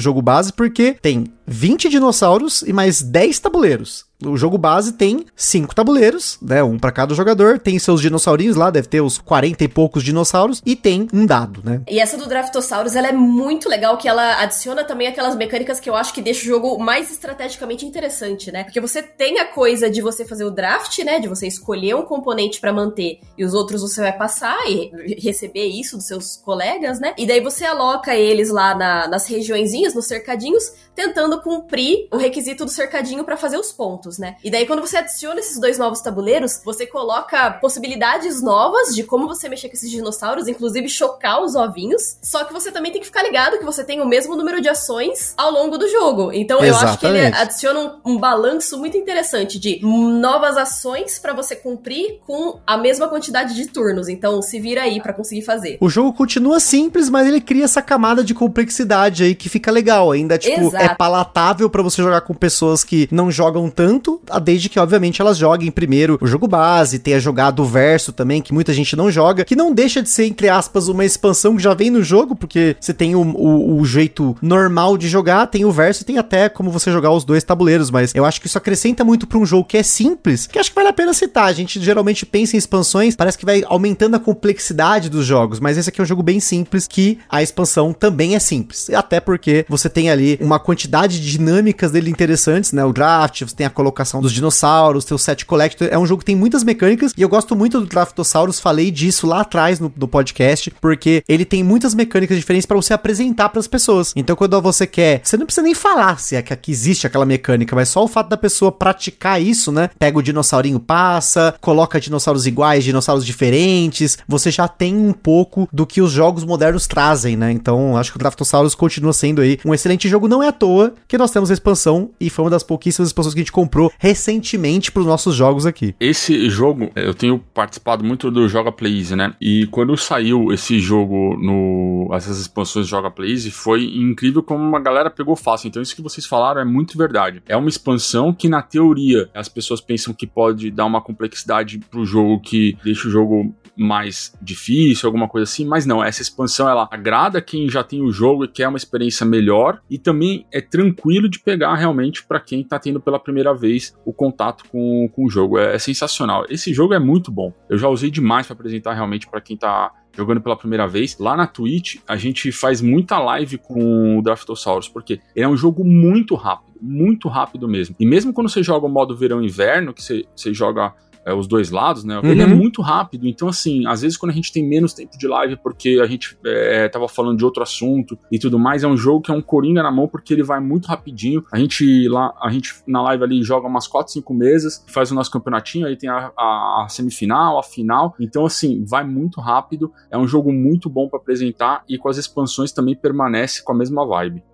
jogo base, porque tem 20 dinossauros e mais 10 tabuleiros. O jogo base tem cinco tabuleiros, né? Um para cada jogador. Tem seus dinossaurinhos lá, deve ter os 40 e poucos dinossauros. E tem um dado, né? E essa do Draftosaurus, ela é muito legal, que ela adiciona também aquelas mecânicas que eu acho que deixa o jogo mais estrategicamente interessante, né? Porque você tem a coisa de você fazer o draft, né? De você escolher um componente para manter e os outros você vai passar e receber isso dos seus colegas, né? E daí você aloca eles lá na, nas regiõezinhas, nos cercadinhos, tentando cumprir o requisito do cercadinho para fazer os pontos, né? E daí quando você adiciona esses dois novos tabuleiros, você coloca possibilidades novas de como você mexer com esses dinossauros, inclusive chocar os ovinhos. Só que você também tem que ficar ligado que você tem o mesmo número de ações ao longo do jogo. Então eu acho que ele adiciona um, um balanço muito interessante de novas ações para você cumprir com a mesma quantidade de turnos. Então se vira aí para conseguir fazer. O jogo continua simples, mas ele cria essa camada de complexidade aí que fica legal. Ainda, tipo, Exato. É palatável para você jogar com pessoas que não jogam tanto, desde que, obviamente, elas joguem primeiro o jogo base, tenha jogado o verso também, que muita gente não joga, que não deixa de ser, entre aspas, uma expansão que já vem no jogo, porque você tem o, o, o jeito normal de jogar, tem o verso e tem até como você jogar os dois tabuleiros, mas eu acho que isso acrescenta muito para um jogo que é simples, que acho que vale a pena citar. A gente geralmente pensa em expansões, parece que vai aumentando a complexidade dos jogos, mas esse aqui é um jogo bem simples, que a expansão também é simples. Até porque você tem ali uma quantidade de dinâmicas dele interessantes, né? O draft, você tem a colocação dos dinossauros, tem o set collector. É um jogo que tem muitas mecânicas e eu gosto muito do Draftosaurus. Falei disso lá atrás no, no podcast, porque ele tem muitas mecânicas diferentes para você apresentar para as pessoas. Então, quando você quer, você não precisa nem falar se é que aqui existe aquela mecânica, mas só o fato da pessoa praticar isso, né? Pega o dinossaurinho, passa, coloca dinossauros iguais, dinossauros diferentes. Você já tem um pouco do que os jogos modernos trazem, né? Então, acho que o Draftosaurus continua sendo aí um excelente jogo. Não é à toa que nós temos a expansão e foi uma das pouquíssimas expansões que a gente comprou recentemente para os nossos jogos aqui. Esse jogo, eu tenho participado muito do Joga Plays, né? E quando saiu esse jogo no essas expansões Joga Plays, foi incrível como uma galera pegou fácil. Então isso que vocês falaram é muito verdade. É uma expansão que na teoria as pessoas pensam que pode dar uma complexidade pro jogo que deixa o jogo mais difícil, alguma coisa assim, mas não, essa expansão ela agrada quem já tem o jogo e quer uma experiência melhor e também é tranquilo de pegar realmente para quem tá tendo pela primeira vez o contato com, com o jogo. É, é sensacional. Esse jogo é muito bom. Eu já usei demais para apresentar realmente para quem tá jogando pela primeira vez. Lá na Twitch, a gente faz muita live com o Draftosaurus, porque ele é um jogo muito rápido, muito rápido mesmo. E mesmo quando você joga o modo verão inverno, que você, você joga é, os dois lados, né? Uhum. Ele é muito rápido. Então, assim, às vezes quando a gente tem menos tempo de live porque a gente é, tava falando de outro assunto e tudo mais, é um jogo que é um coringa na mão porque ele vai muito rapidinho. A gente lá, a gente na live ali joga umas 4, 5 mesas, faz o nosso campeonatinho, aí tem a, a, a semifinal, a final. Então, assim, vai muito rápido. É um jogo muito bom para apresentar e com as expansões também permanece com a mesma vibe.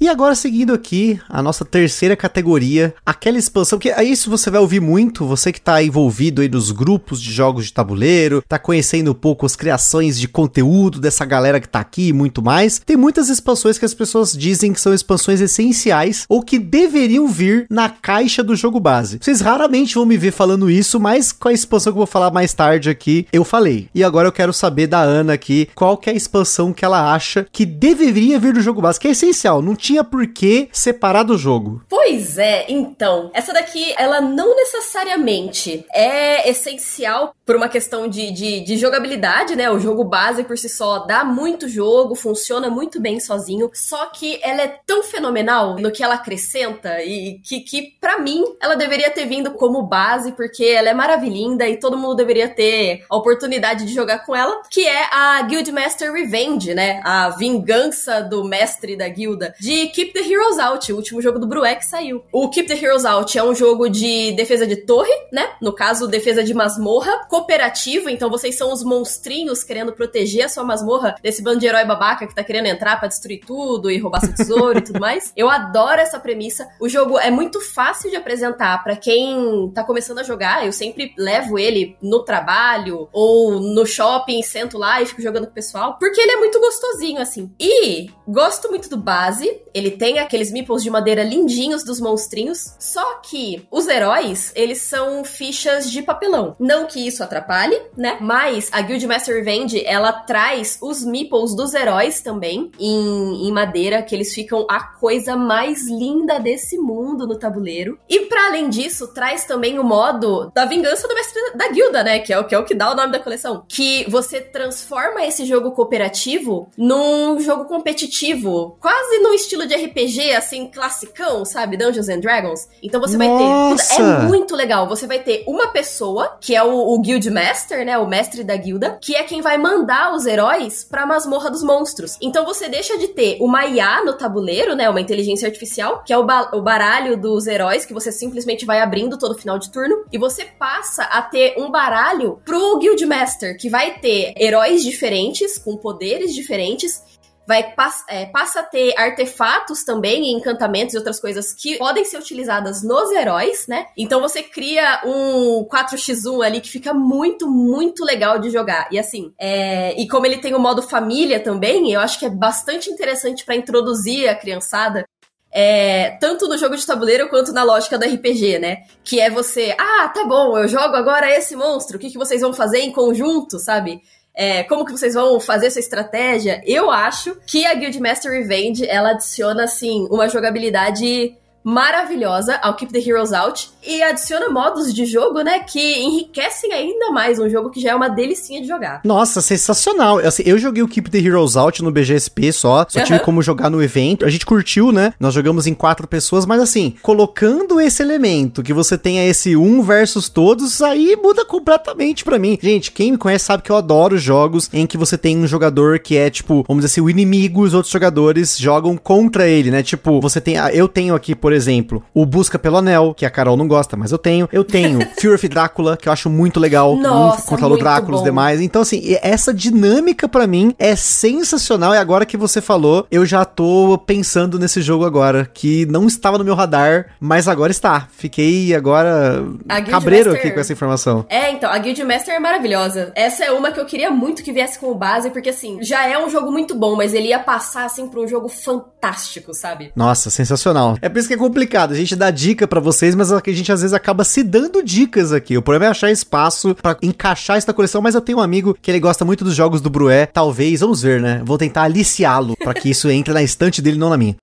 E agora, seguindo aqui, a nossa terceira categoria, aquela expansão, que é isso você vai ouvir muito, você que tá envolvido aí nos grupos de jogos de tabuleiro, tá conhecendo um pouco as criações de conteúdo dessa galera que tá aqui e muito mais. Tem muitas expansões que as pessoas dizem que são expansões essenciais ou que deveriam vir na caixa do jogo base. Vocês raramente vão me ver falando isso, mas com a expansão que eu vou falar mais tarde aqui, eu falei. E agora eu quero saber da Ana aqui qual que é a expansão que ela acha que deveria vir do jogo base, que é essencial, não tinha por que separar do jogo. Pois é, então, essa daqui, ela não necessariamente é essencial por uma questão de, de, de, jogabilidade, né? O jogo base por si só dá muito jogo, funciona muito bem sozinho, só que ela é tão fenomenal no que ela acrescenta e que, que para mim, ela deveria ter vindo como base, porque ela é maravilhinda e todo mundo deveria ter a oportunidade de jogar com ela, que é a Guildmaster Revenge, né? A vingança do mestre da guilda, de Keep the Heroes Out, o último jogo do Brué que saiu. O Keep the Heroes Out é um jogo de defesa de torre, né? No caso, defesa de masmorra, cooperativo, então vocês são os monstrinhos querendo proteger a sua masmorra desse bando de herói babaca que tá querendo entrar para destruir tudo e roubar seu tesouro e tudo mais. Eu adoro essa premissa. O jogo é muito fácil de apresentar para quem tá começando a jogar. Eu sempre levo ele no trabalho ou no shopping, sento lá e fico jogando com o pessoal, porque ele é muito gostosinho assim. E gosto muito do base, ele tem aqueles meeples de madeira lindinhos dos monstrinhos, só que os heróis, eles são fichas de papelão. Não que isso atrapalhe, né? Mas a Guildmaster Revenge, ela traz os meeples dos heróis também em, em madeira, que eles ficam a coisa mais linda desse mundo no tabuleiro. E para além disso, traz também o modo da vingança do mestre da guilda, né? Que é o que é o que dá o nome da coleção. Que você transforma esse jogo cooperativo num jogo competitivo, quase no estilo de RPG, assim, classicão, sabe? Dungeons and Dragons. Então você Nossa. vai ter. É muito legal. Você vai ter uma pessoa, que é o, o Guild Master, né? O mestre da guilda, que é quem vai mandar os heróis pra masmorra dos monstros. Então você deixa de ter uma IA no tabuleiro, né? Uma inteligência artificial, que é o, ba o baralho dos heróis, que você simplesmente vai abrindo todo final de turno. E você passa a ter um baralho pro Guild Master, que vai ter heróis diferentes, com poderes diferentes, vai pass é, passa a ter artefatos também, encantamentos e outras coisas que podem ser utilizadas nos heróis, né? Então você cria um 4x1 ali que fica muito, muito legal de jogar. E assim, é... e como ele tem o modo família também, eu acho que é bastante interessante para introduzir a criançada é, tanto no jogo de tabuleiro quanto na lógica do RPG, né? Que é você, ah, tá bom, eu jogo agora esse monstro, o que, que vocês vão fazer em conjunto, sabe? É, como que vocês vão fazer essa estratégia? Eu acho que a Guildmaster Revenge, ela adiciona, assim, uma jogabilidade maravilhosa ao Keep the Heroes Out e adiciona modos de jogo, né, que enriquecem ainda mais um jogo que já é uma delicinha de jogar. Nossa, sensacional. Assim, eu joguei o Keep the Heroes Out no BGSP só, só tive como jogar no evento. A gente curtiu, né? Nós jogamos em quatro pessoas, mas assim, colocando esse elemento que você tenha esse um versus todos, aí muda completamente para mim. Gente, quem me conhece sabe que eu adoro jogos em que você tem um jogador que é tipo, vamos dizer assim, o inimigo, os outros jogadores jogam contra ele, né? Tipo, você tem, eu tenho aqui, por exemplo, o Busca pelo Anel, que a Carol não gosta, mas eu tenho. Eu tenho Fear of Drácula, que eu acho muito legal. Nossa, um contra o Drácula e os demais. Então, assim, essa dinâmica pra mim é sensacional. E agora que você falou, eu já tô pensando nesse jogo agora, que não estava no meu radar, mas agora está. Fiquei agora cabreiro Master- aqui com essa informação. É, então, a Guildmaster é maravilhosa. Essa é uma que eu queria muito que viesse como base, porque assim, já é um jogo muito bom, mas ele ia passar assim pra um jogo fantástico, sabe? Nossa, sensacional. É por isso que complicado. A gente dá dica pra vocês, mas a gente às vezes acaba se dando dicas aqui. O problema é achar espaço pra encaixar na coleção, mas eu tenho um amigo que ele gosta muito dos jogos do Brué. Talvez, vamos ver, né? Vou tentar aliciá-lo pra que isso entre na estante dele, não na minha.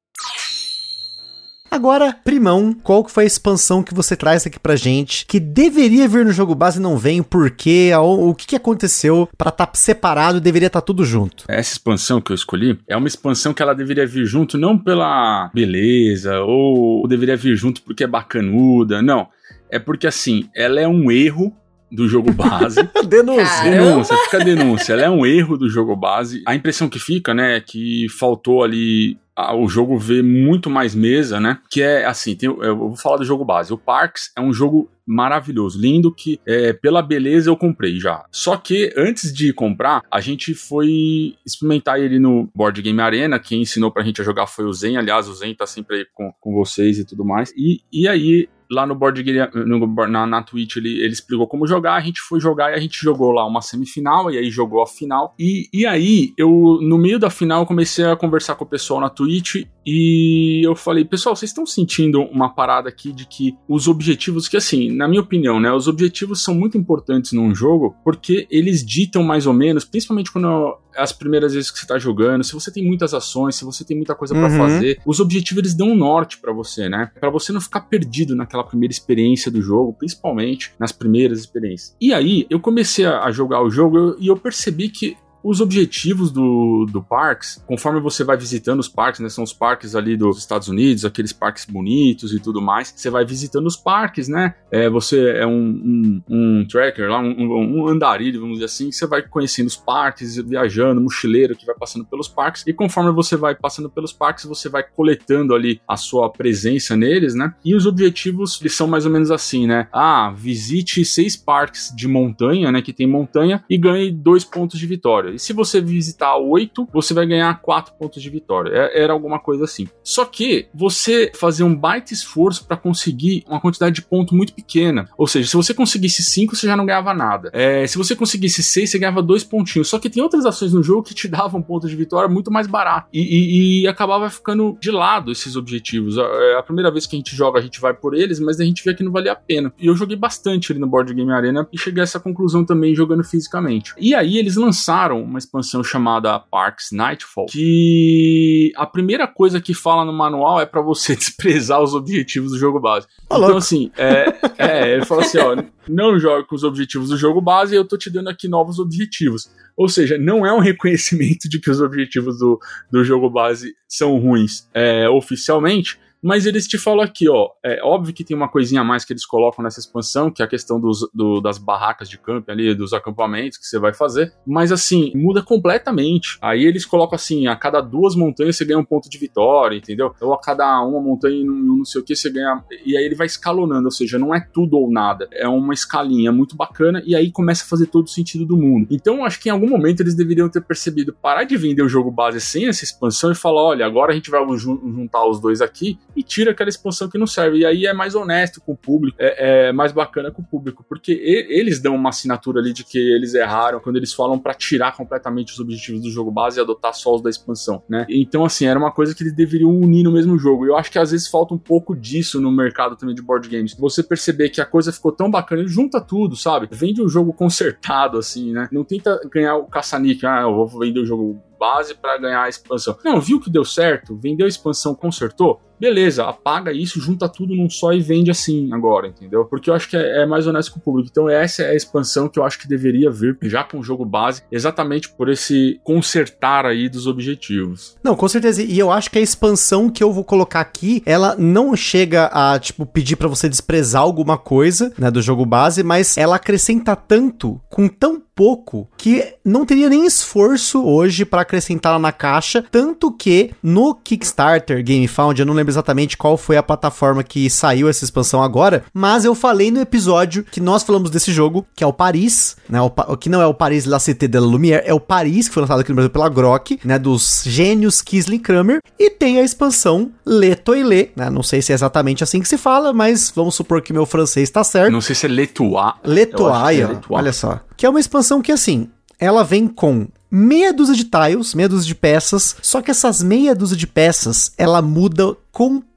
Agora, primão, qual que foi a expansão que você traz aqui pra gente, que deveria vir no jogo base e não vem, por quê, o, que, que aconteceu pra estar separado e deveria estar tudo junto? Essa expansão que eu escolhi é uma expansão que ela deveria vir junto não pela beleza ou deveria vir junto porque é bacanuda, não. É porque assim, ela é um erro do jogo base. Denúncia. Denúncia, fica a denúncia. Ela é um erro do jogo base. A impressão que fica, né, é que faltou ali o jogo vê muito mais mesa, né? Que é assim, tem, eu vou falar do jogo base. O Parks é um jogo maravilhoso, lindo, que é, pela beleza eu comprei já. Só que antes de comprar, a gente foi experimentar ele no Board Game Arena. Quem ensinou pra gente a jogar foi o Zen. Aliás, o Zen tá sempre aí com, com vocês e tudo mais. E, e aí lá no board game, no, na, na Twitch, ele, ele explicou como jogar, a gente foi jogar e a gente jogou lá uma semifinal, e aí jogou a final. E, e aí, eu, no meio da final, eu comecei a conversar com o pessoal na Twitch e eu falei, pessoal, vocês estão sentindo uma parada aqui de que os objetivos, que assim, na minha opinião, né, os objetivos são muito importantes num jogo porque eles ditam mais ou menos, principalmente quando as primeiras vezes que você tá jogando, se você tem muitas ações, se você tem muita coisa para uhum. fazer, os objetivos eles dão um norte para você, né? Para você não ficar perdido naquela primeira experiência do jogo, principalmente nas primeiras experiências. E aí, eu comecei a jogar o jogo e eu percebi que os objetivos do, do Parks, conforme você vai visitando os parques, né? São os parques ali dos Estados Unidos, aqueles parques bonitos e tudo mais. Você vai visitando os parques, né? É, você é um, um, um tracker lá, um, um, andarilho, vamos dizer assim. Você vai conhecendo os parques, viajando, mochileiro que vai passando pelos parques. E conforme você vai passando pelos parques, você vai coletando ali a sua presença neles, né? E os objetivos, eles são mais ou menos assim, né? Ah, visite seis parques de montanha, né? Que tem montanha e ganhe dois pontos de vitória. E se você visitar oito, você vai ganhar quatro pontos de vitória. É, era alguma coisa assim. Só que você fazer um baita esforço para conseguir uma quantidade de ponto muito pequena. Ou seja, se você conseguisse cinco, você já não ganhava nada. É, se você conseguisse seis, você ganhava dois pontinhos. Só que tem outras ações no jogo que te davam pontos de vitória muito mais barato. E, e, e acabava ficando de lado esses objetivos. A, é, a, primeira vez que a gente joga, a gente vai por eles, mas a gente vê que não valia a pena. E eu joguei bastante ali no Board Game Arena e cheguei a essa conclusão também jogando fisicamente. E aí eles lançaram uma expansão chamada Parks Nightfall, que a primeira coisa que fala no manual é para você desprezar os objetivos do jogo base. Oh, então, assim, é, é, ele fala assim, ó, não jogue com os objetivos do jogo base e eu tô te dando aqui novos objetivos. Ou seja, não é um reconhecimento de que os objetivos do, do jogo base são ruins é, oficialmente, mas eles te falam aqui, ó, é óbvio que tem uma coisinha a mais que eles colocam nessa expansão, que é a questão dos, do, das barracas de camping ali, dos acampamentos que você vai fazer, mas assim, muda completamente. Aí eles colocam assim, a cada duas montanhas você ganha um ponto de vitória, entendeu? Ou a cada uma montanha, não, não sei o que, você ganha. E aí ele vai escalonando, ou seja, não é tudo ou nada. É uma escalinha muito bacana e aí começa a fazer todo o sentido do mundo. Então, acho que em algum momento eles deveriam ter percebido parar de vender o jogo base sem essa expansão e falar: olha, agora a gente vai juntar os dois aqui e tira aquela expansão que não serve. E aí é mais honesto com o público, é, é mais bacana com o público, porque eles dão uma assinatura ali de que eles erraram quando eles falam para tirar completamente os objetivos do jogo base e adotar só os da expansão, né? Então, assim, era uma coisa que eles deveriam unir no mesmo jogo. E eu acho que às vezes falta um pouco disso no mercado também de board games. Você perceber que a coisa ficou tão bacana, junta tudo, sabe? Vende um jogo consertado, assim, né? Não tenta ganhar o caça-níquel, ah, eu vou vender o jogo base para ganhar a expansão. Não, viu que deu certo, vendeu a expansão, consertou, beleza, apaga isso, junta tudo num só e vende assim agora, entendeu? Porque eu acho que é, é, mais honesto com o público. Então essa é a expansão que eu acho que deveria vir já com o jogo base, exatamente por esse consertar aí dos objetivos. Não, com certeza. E eu acho que a expansão que eu vou colocar aqui, ela não chega a, tipo, pedir para você desprezar alguma coisa, né, do jogo base, mas ela acrescenta tanto com tão pouco que não teria nem esforço hoje para acrescentar na caixa, tanto que no Kickstarter GameFound, eu não lembro exatamente qual foi a plataforma que saiu essa expansão agora, mas eu falei no episódio que nós falamos desse jogo, que é o Paris, né, o, que não é o Paris La Cité de la Lumière, é o Paris, que foi lançado aqui no Brasil pela Grok, né, dos gênios Kisling Kramer, e tem a expansão Le Toile, né, não sei se é exatamente assim que se fala, mas vamos supor que meu francês tá certo. Não sei se é Letois. Letois, é olha só. Que é uma expansão que, assim, ela vem com meia dúzia de tiles, meia dúzia de peças, só que essas meia dúzia de peças, ela muda completamente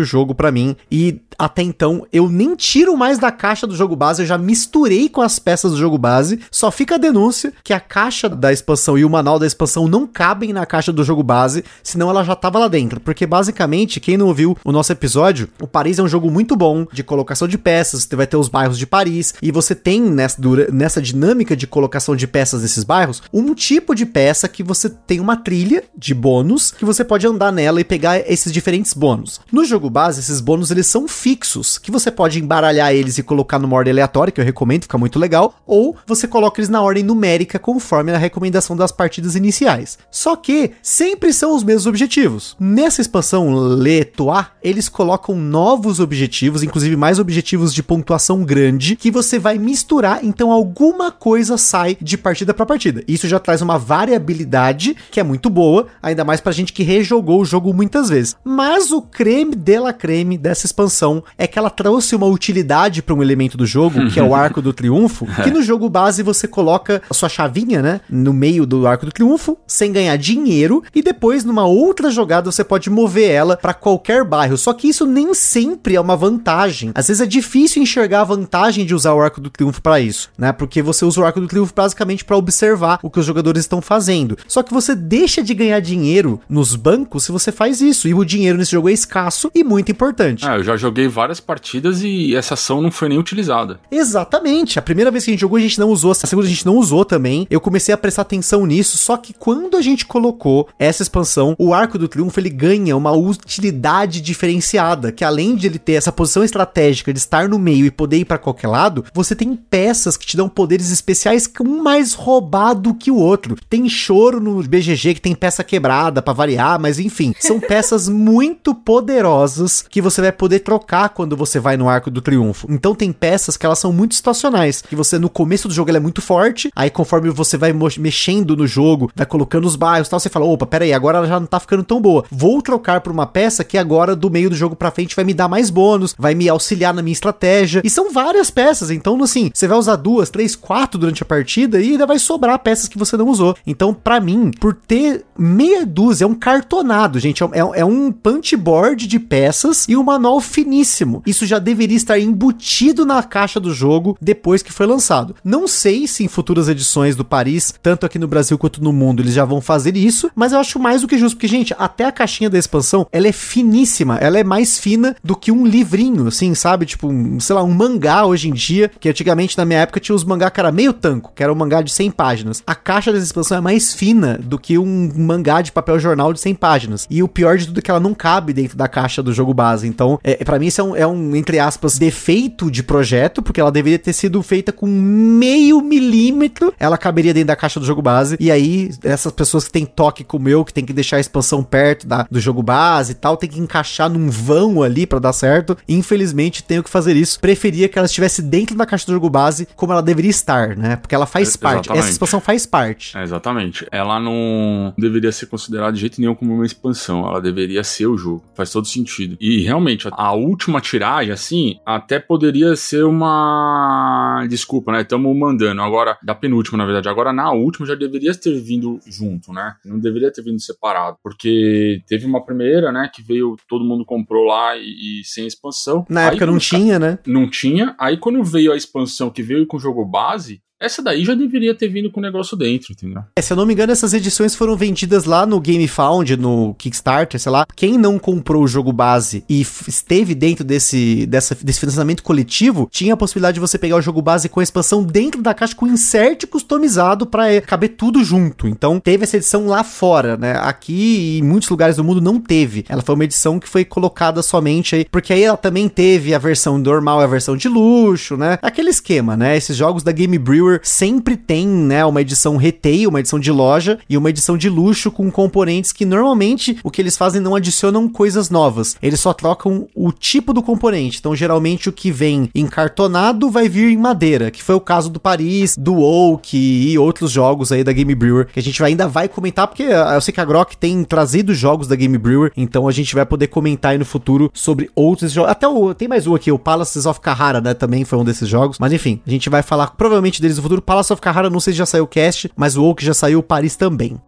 o jogo para mim e até então eu nem tiro mais da caixa do jogo base, eu já misturei com as peças do jogo base. Só fica a denúncia que a caixa da expansão e o manual da expansão não cabem na caixa do jogo base, senão ela já tava lá dentro. Porque basicamente, quem não ouviu o nosso episódio, o Paris é um jogo muito bom de colocação de peças, você vai ter os bairros de Paris e você tem nessa, nessa dinâmica de colocação de peças nesses bairros, um tipo de peça que você tem uma trilha de bônus que você pode andar nela e pegar esses diferentes bônus bônus. No jogo base, esses bônus eles são fixos, que você pode embaralhar eles e colocar numa ordem aleatória, que eu recomendo, fica muito legal, ou você coloca eles na ordem numérica conforme a recomendação das partidas iniciais. Só que sempre são os mesmos objetivos. Nessa expansão Letoa, eles colocam novos objetivos, inclusive mais objetivos de pontuação grande, que você vai misturar, então alguma coisa sai de partida para partida. Isso já traz uma variabilidade que é muito boa, ainda mais pra gente que rejogou o jogo muitas vezes. Mas o creme de la creme dessa expansão é que ela trouxe uma utilidade para um elemento do jogo, que é o arco do triunfo, que no jogo base você coloca a sua chavinha, né, no meio do arco do triunfo, sem ganhar dinheiro, e depois numa outra jogada você pode mover ela para qualquer bairro. Só que isso nem sempre é uma vantagem. Às vezes é difícil enxergar a vantagem de usar o arco do triunfo para isso, né? Porque você usa o arco do triunfo basicamente para observar o que os jogadores estão fazendo. Só que você deixa de ganhar dinheiro nos bancos se você faz isso. E o dinheiro nesse jogo é escasso e muito importante. Ah, eu já joguei várias partidas e essa ação não foi nem utilizada. Exatamente. A primeira vez que a gente jogou, a gente não usou. A segunda a gente não usou também. Eu comecei a prestar atenção nisso. Só que quando a gente colocou essa expansão, o Arco do Triunfo ele ganha uma utilidade diferenciada. Que além de ele ter essa posição estratégica de estar no meio e poder ir para qualquer lado, você tem peças que te dão poderes especiais que um mais roubado que o outro. Tem choro no BGG que tem peça quebrada para variar, mas enfim, são peças muito poderosas que você vai poder trocar quando você vai no Arco do Triunfo. Então tem peças que elas são muito situacionais, que você no começo do jogo ela é muito forte, aí conforme você vai mexendo no jogo, vai colocando os bairros, tal, você fala, opa, pera aí, agora ela já não tá ficando tão boa. Vou trocar por uma peça que agora do meio do jogo para frente vai me dar mais bônus, vai me auxiliar na minha estratégia. E são várias peças, então assim, você vai usar duas, três, quatro durante a partida e ainda vai sobrar peças que você não usou. Então, para mim, por ter meia dúzia, é um cartonado, gente, é, é, é um punch board de peças e um manual finíssimo. Isso já deveria estar embutido na caixa do jogo depois que foi lançado. Não sei se em futuras edições do Paris, tanto aqui no Brasil quanto no mundo, eles já vão fazer isso, mas eu acho mais do que justo, porque, gente, até a caixinha da expansão, ela é finíssima, ela é mais fina do que um livrinho, assim, sabe? Tipo, um, sei lá, um mangá hoje em dia, que antigamente na minha época tinha os mangá que era meio tanco, que era um mangá de 100 páginas. A caixa dessa expansão é mais fina do que um mangá de papel jornal de 100 páginas. E o pior de tudo é que ela não cabe dentro da caixa do jogo base. Então, é, para mim, isso é um, é um, entre aspas, defeito de projeto, porque ela deveria ter sido feita com meio milímetro. Ela caberia dentro da caixa do jogo base. E aí, essas pessoas que têm toque como eu, que tem que deixar a expansão perto da, do jogo base e tal, tem que encaixar num vão ali para dar certo. Infelizmente, tenho que fazer isso. Preferia que ela estivesse dentro da caixa do jogo base, como ela deveria estar, né? Porque ela faz é, parte. Essa expansão faz parte. É, exatamente. Ela não deveria ser considerada de jeito nenhum como uma expansão. Ela deveria ser o jogo. Faz todo sentido. E realmente, a última tiragem, assim, até poderia ser uma. Desculpa, né? Estamos mandando. Agora, da penúltima, na verdade. Agora, na última, já deveria ter vindo junto, né? Não deveria ter vindo separado. Porque teve uma primeira, né? Que veio, todo mundo comprou lá e, e sem expansão. Na Aí, época não tinha, né? Não tinha. Aí, quando veio a expansão que veio com o jogo base, essa daí já deveria ter vindo com o negócio dentro, entendeu? É, se eu não me engano, essas edições foram vendidas lá no GameFound, no Kickstarter, sei lá. Quem não comprou o jogo base e esteve dentro desse, dessa, desse financiamento coletivo, tinha a possibilidade de você pegar o jogo base com a expansão dentro da caixa com insert customizado para caber tudo junto. Então, teve essa edição lá fora, né? Aqui em muitos lugares do mundo não teve. Ela foi uma edição que foi colocada somente aí, porque aí ela também teve a versão normal e a versão de luxo, né? Aquele esquema, né? Esses jogos da Game Sempre tem, né, uma edição retail, uma edição de loja e uma edição de luxo com componentes que normalmente o que eles fazem não adicionam coisas novas. Eles só trocam o tipo do componente. Então, geralmente o que vem encartonado vai vir em madeira, que foi o caso do Paris, do Oak e outros jogos aí da Game Brewer, que a gente ainda vai comentar porque eu sei que a Grok tem trazido jogos da Game Brewer, então a gente vai poder comentar aí no futuro sobre outros jogos. Até o tem mais um aqui, o Palaces of Carrara, né, também foi um desses jogos, mas enfim, a gente vai falar provavelmente deles futuro. Palace of Carrara, não sei se já saiu o cast, mas o Oak já saiu, o Paris também.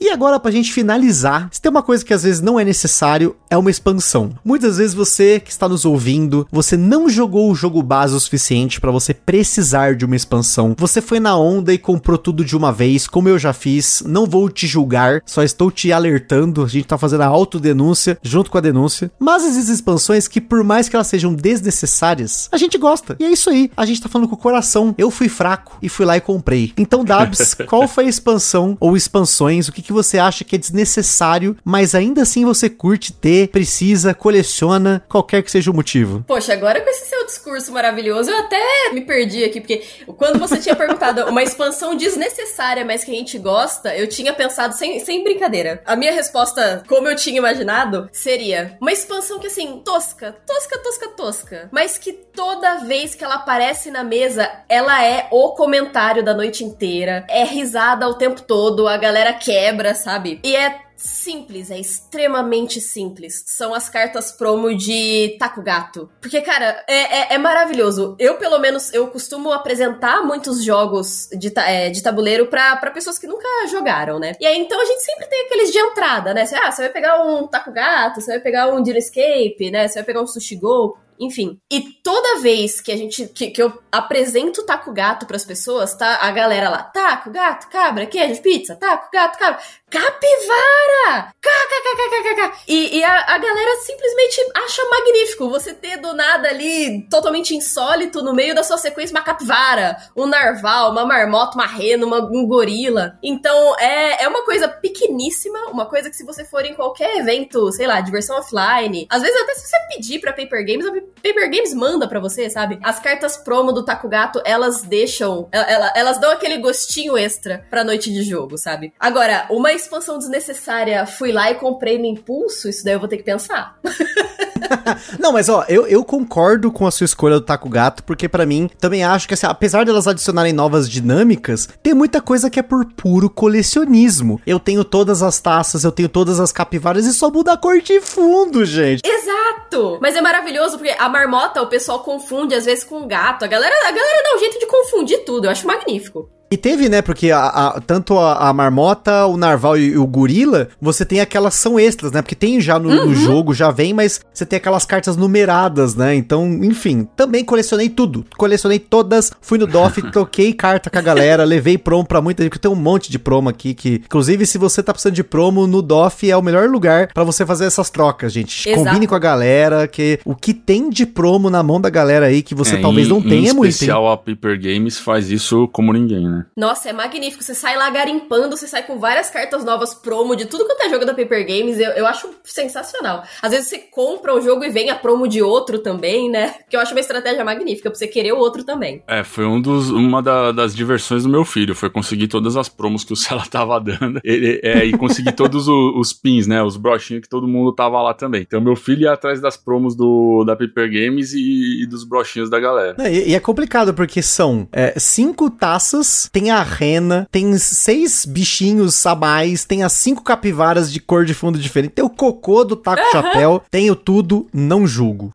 E agora, pra gente finalizar, se tem uma coisa que às vezes não é necessário, é uma expansão. Muitas vezes você que está nos ouvindo, você não jogou o jogo base o suficiente para você precisar de uma expansão. Você foi na onda e comprou tudo de uma vez, como eu já fiz. Não vou te julgar, só estou te alertando. A gente tá fazendo a autodenúncia junto com a denúncia. Mas existem expansões que, por mais que elas sejam desnecessárias, a gente gosta. E é isso aí. A gente tá falando com o coração. Eu fui fraco e fui lá e comprei. Então, Dabs, qual foi a expansão ou expansões? O que que você acha que é desnecessário, mas ainda assim você curte ter, precisa, coleciona, qualquer que seja o motivo? Poxa, agora com esse seu discurso maravilhoso, eu até me perdi aqui, porque quando você tinha perguntado uma expansão desnecessária, mas que a gente gosta, eu tinha pensado sem, sem brincadeira. A minha resposta, como eu tinha imaginado, seria uma expansão que assim, tosca, tosca, tosca, tosca, mas que toda vez que ela aparece na mesa, ela é o comentário da noite inteira, é risada o tempo todo, a galera quebra, sabe? E é simples, é extremamente simples. São as cartas promo de Taco Gato. Porque, cara, é, é, é maravilhoso. Eu, pelo menos, eu costumo apresentar muitos jogos de, é, de tabuleiro pra, pessoas que nunca jogaram, né? E aí, então, a gente sempre tem aqueles de entrada, né? ah, você vai pegar um Taco Gato, você vai pegar um Deal Escape, né? Você vai pegar um Sushi Go. Enfim. E toda vez que a gente. que, que eu apresento taco gato pras pessoas, tá? A galera lá, taco, gato, cabra, queijo, pizza, taco, gato, cabra. Capivara! KKKKKK! E, e a, a galera simplesmente acha magnífico você ter do nada ali, totalmente insólito, no meio da sua sequência, uma capivara, um narval, uma marmota, uma rena, uma, um gorila. Então é, é uma coisa pequeníssima, uma coisa que se você for em qualquer evento, sei lá, diversão offline, às vezes até se você pedir pra Paper Games, a Paper Games manda pra você, sabe? As cartas promo do Taco Gato, elas deixam, elas, elas dão aquele gostinho extra pra noite de jogo, sabe? Agora, uma expansão desnecessária, fui lá e comprei no impulso, isso daí eu vou ter que pensar. Não, mas ó, eu, eu concordo com a sua escolha do Taco Gato, porque para mim, também acho que assim, apesar delas adicionarem novas dinâmicas, tem muita coisa que é por puro colecionismo. Eu tenho todas as taças, eu tenho todas as capivaras e só muda a cor de fundo, gente. Exato! Mas é maravilhoso porque a marmota o pessoal confunde às vezes com o gato. A galera, a galera dá um jeito de confundir tudo, eu acho magnífico. E teve, né? Porque a, a, tanto a, a, marmota, o narval e, e, o gorila, você tem aquelas são extras, né? Porque tem já no, uhum. no, jogo, já vem, mas você tem aquelas cartas numeradas, né? Então, enfim, também colecionei tudo. Colecionei todas, fui no DOF, troquei carta com a galera, levei promo pra muita gente, porque tem um monte de promo aqui que, inclusive, se você tá precisando de promo, no DOF é o melhor lugar para você fazer essas trocas, gente. Exato. Combine com a galera, que o que tem de promo na mão da galera aí que você é, talvez em, não tenha em muito. Em especial a Paper Games faz isso como ninguém, né? Né? Nossa, é magnífico. Você sai lá garimpando, você sai com várias cartas novas promo de tudo quanto é jogo da Paper Games. Eu, eu acho sensacional. Às vezes você compra um jogo e vem a promo de outro também, né? Que eu acho uma estratégia magnífica pra você querer o outro também. É, foi um dos, uma da, das diversões do meu filho. Foi conseguir todas as promos que o Cela tava dando. Ele, é, e conseguir todos os, os, pins, né? Os brochinhos que todo mundo tava lá também. Então meu filho ia atrás das promos do, da Paper Games e, e dos brochinhos da galera. É, e, e, é complicado porque são é, cinco taças, tem a rena, tem seis bichinhos a mais, tem as cinco capivaras de cor de fundo diferente, tem o cocô do taco chapéu, tenho tudo, não julgo.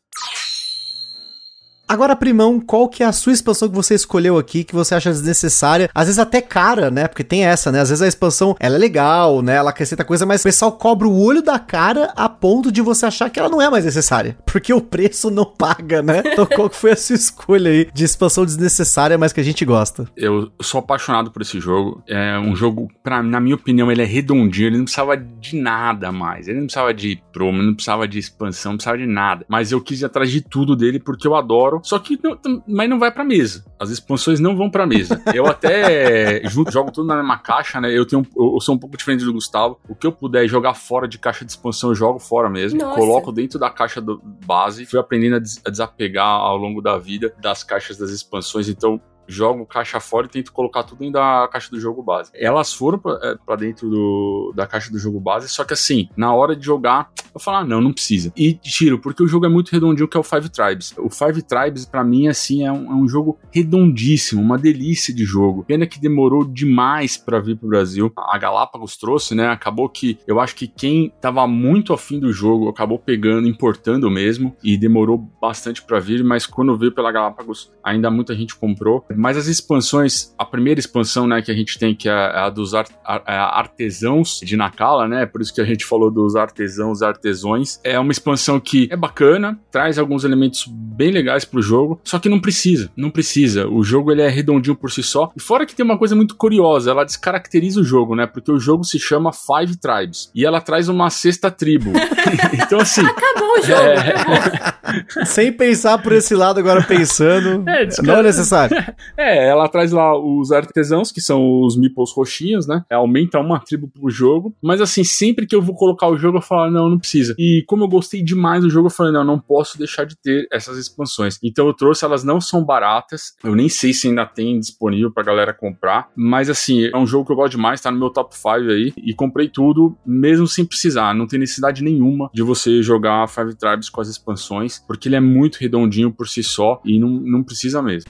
Agora, primão, qual que é a sua expansão que você escolheu aqui, que você acha desnecessária? Às vezes até cara, né? Porque tem essa, né? Às vezes a expansão, ela é legal, né? Ela acrescenta coisa, mas o pessoal cobra o olho da cara a ponto de você achar que ela não é mais necessária. Porque o preço não paga, né? Então qual que foi a sua escolha aí de expansão desnecessária, mas que a gente gosta? Eu sou apaixonado por esse jogo. É um jogo, pra, na minha opinião, ele é redondinho, ele não precisava de nada mais. Ele não precisava de promo, não precisava de expansão, não precisava de nada. Mas eu quis ir atrás de tudo dele porque eu adoro só que não, mas não vai pra mesa. As expansões não vão pra mesa. Eu até junto, jogo tudo na mesma caixa, né? Eu tenho eu sou um pouco diferente do Gustavo. O que eu puder jogar fora de caixa de expansão, eu jogo fora mesmo. Nossa. Coloco dentro da caixa do base. Fui aprendendo a desapegar ao longo da vida das caixas das expansões. Então, jogo caixa fora e tento colocar tudo dentro da caixa do jogo base. Elas foram para é, dentro do, da caixa do jogo base, só que assim, na hora de jogar, eu falo, ah, não, não precisa. E tiro, porque o jogo é muito redondinho, que é o Five Tribes. O Five Tribes, para mim, assim, é um, é um, jogo redondíssimo, uma delícia de jogo. Pena que demorou demais para vir pro Brasil. A Galápagos trouxe, né? Acabou que eu acho que quem tava muito afim do jogo acabou pegando, importando mesmo, e demorou bastante para vir, mas quando veio pela Galápagos, ainda muita gente comprou. Mas as expansões, a primeira expansão, né, que a gente tem, que é a dos art, a, a artesãos de Nakala, né, por isso que a gente falou dos artesãos, artesões, é uma expansão que é bacana, traz alguns elementos bem legais pro jogo, só que não precisa, não precisa. O jogo ele é redondinho por si só. E fora que tem uma coisa muito curiosa, ela descaracteriza o jogo, né, porque o jogo se chama Five Tribes e ela traz uma sexta tribo. então assim, acabou o jogo. É... Sem pensar por esse lado agora pensando, é, não é necessário. É, ela traz lá os artesãos, que são os meeples roxinhos, né? É, aumenta uma tribo pro jogo. Mas assim, sempre que eu vou colocar o jogo, eu falo, não, não precisa. E como eu gostei demais do jogo, eu falei, não, não posso deixar de ter essas expansões. Então eu trouxe, elas não são baratas. Eu nem sei se ainda tem disponível pra galera comprar. Mas assim, é um jogo que eu gosto demais, tá no meu top 5 aí. E comprei tudo, mesmo sem precisar. Não tem necessidade nenhuma de você jogar Five Tribes com as expansões, porque ele é muito redondinho por si só e não, não precisa mesmo.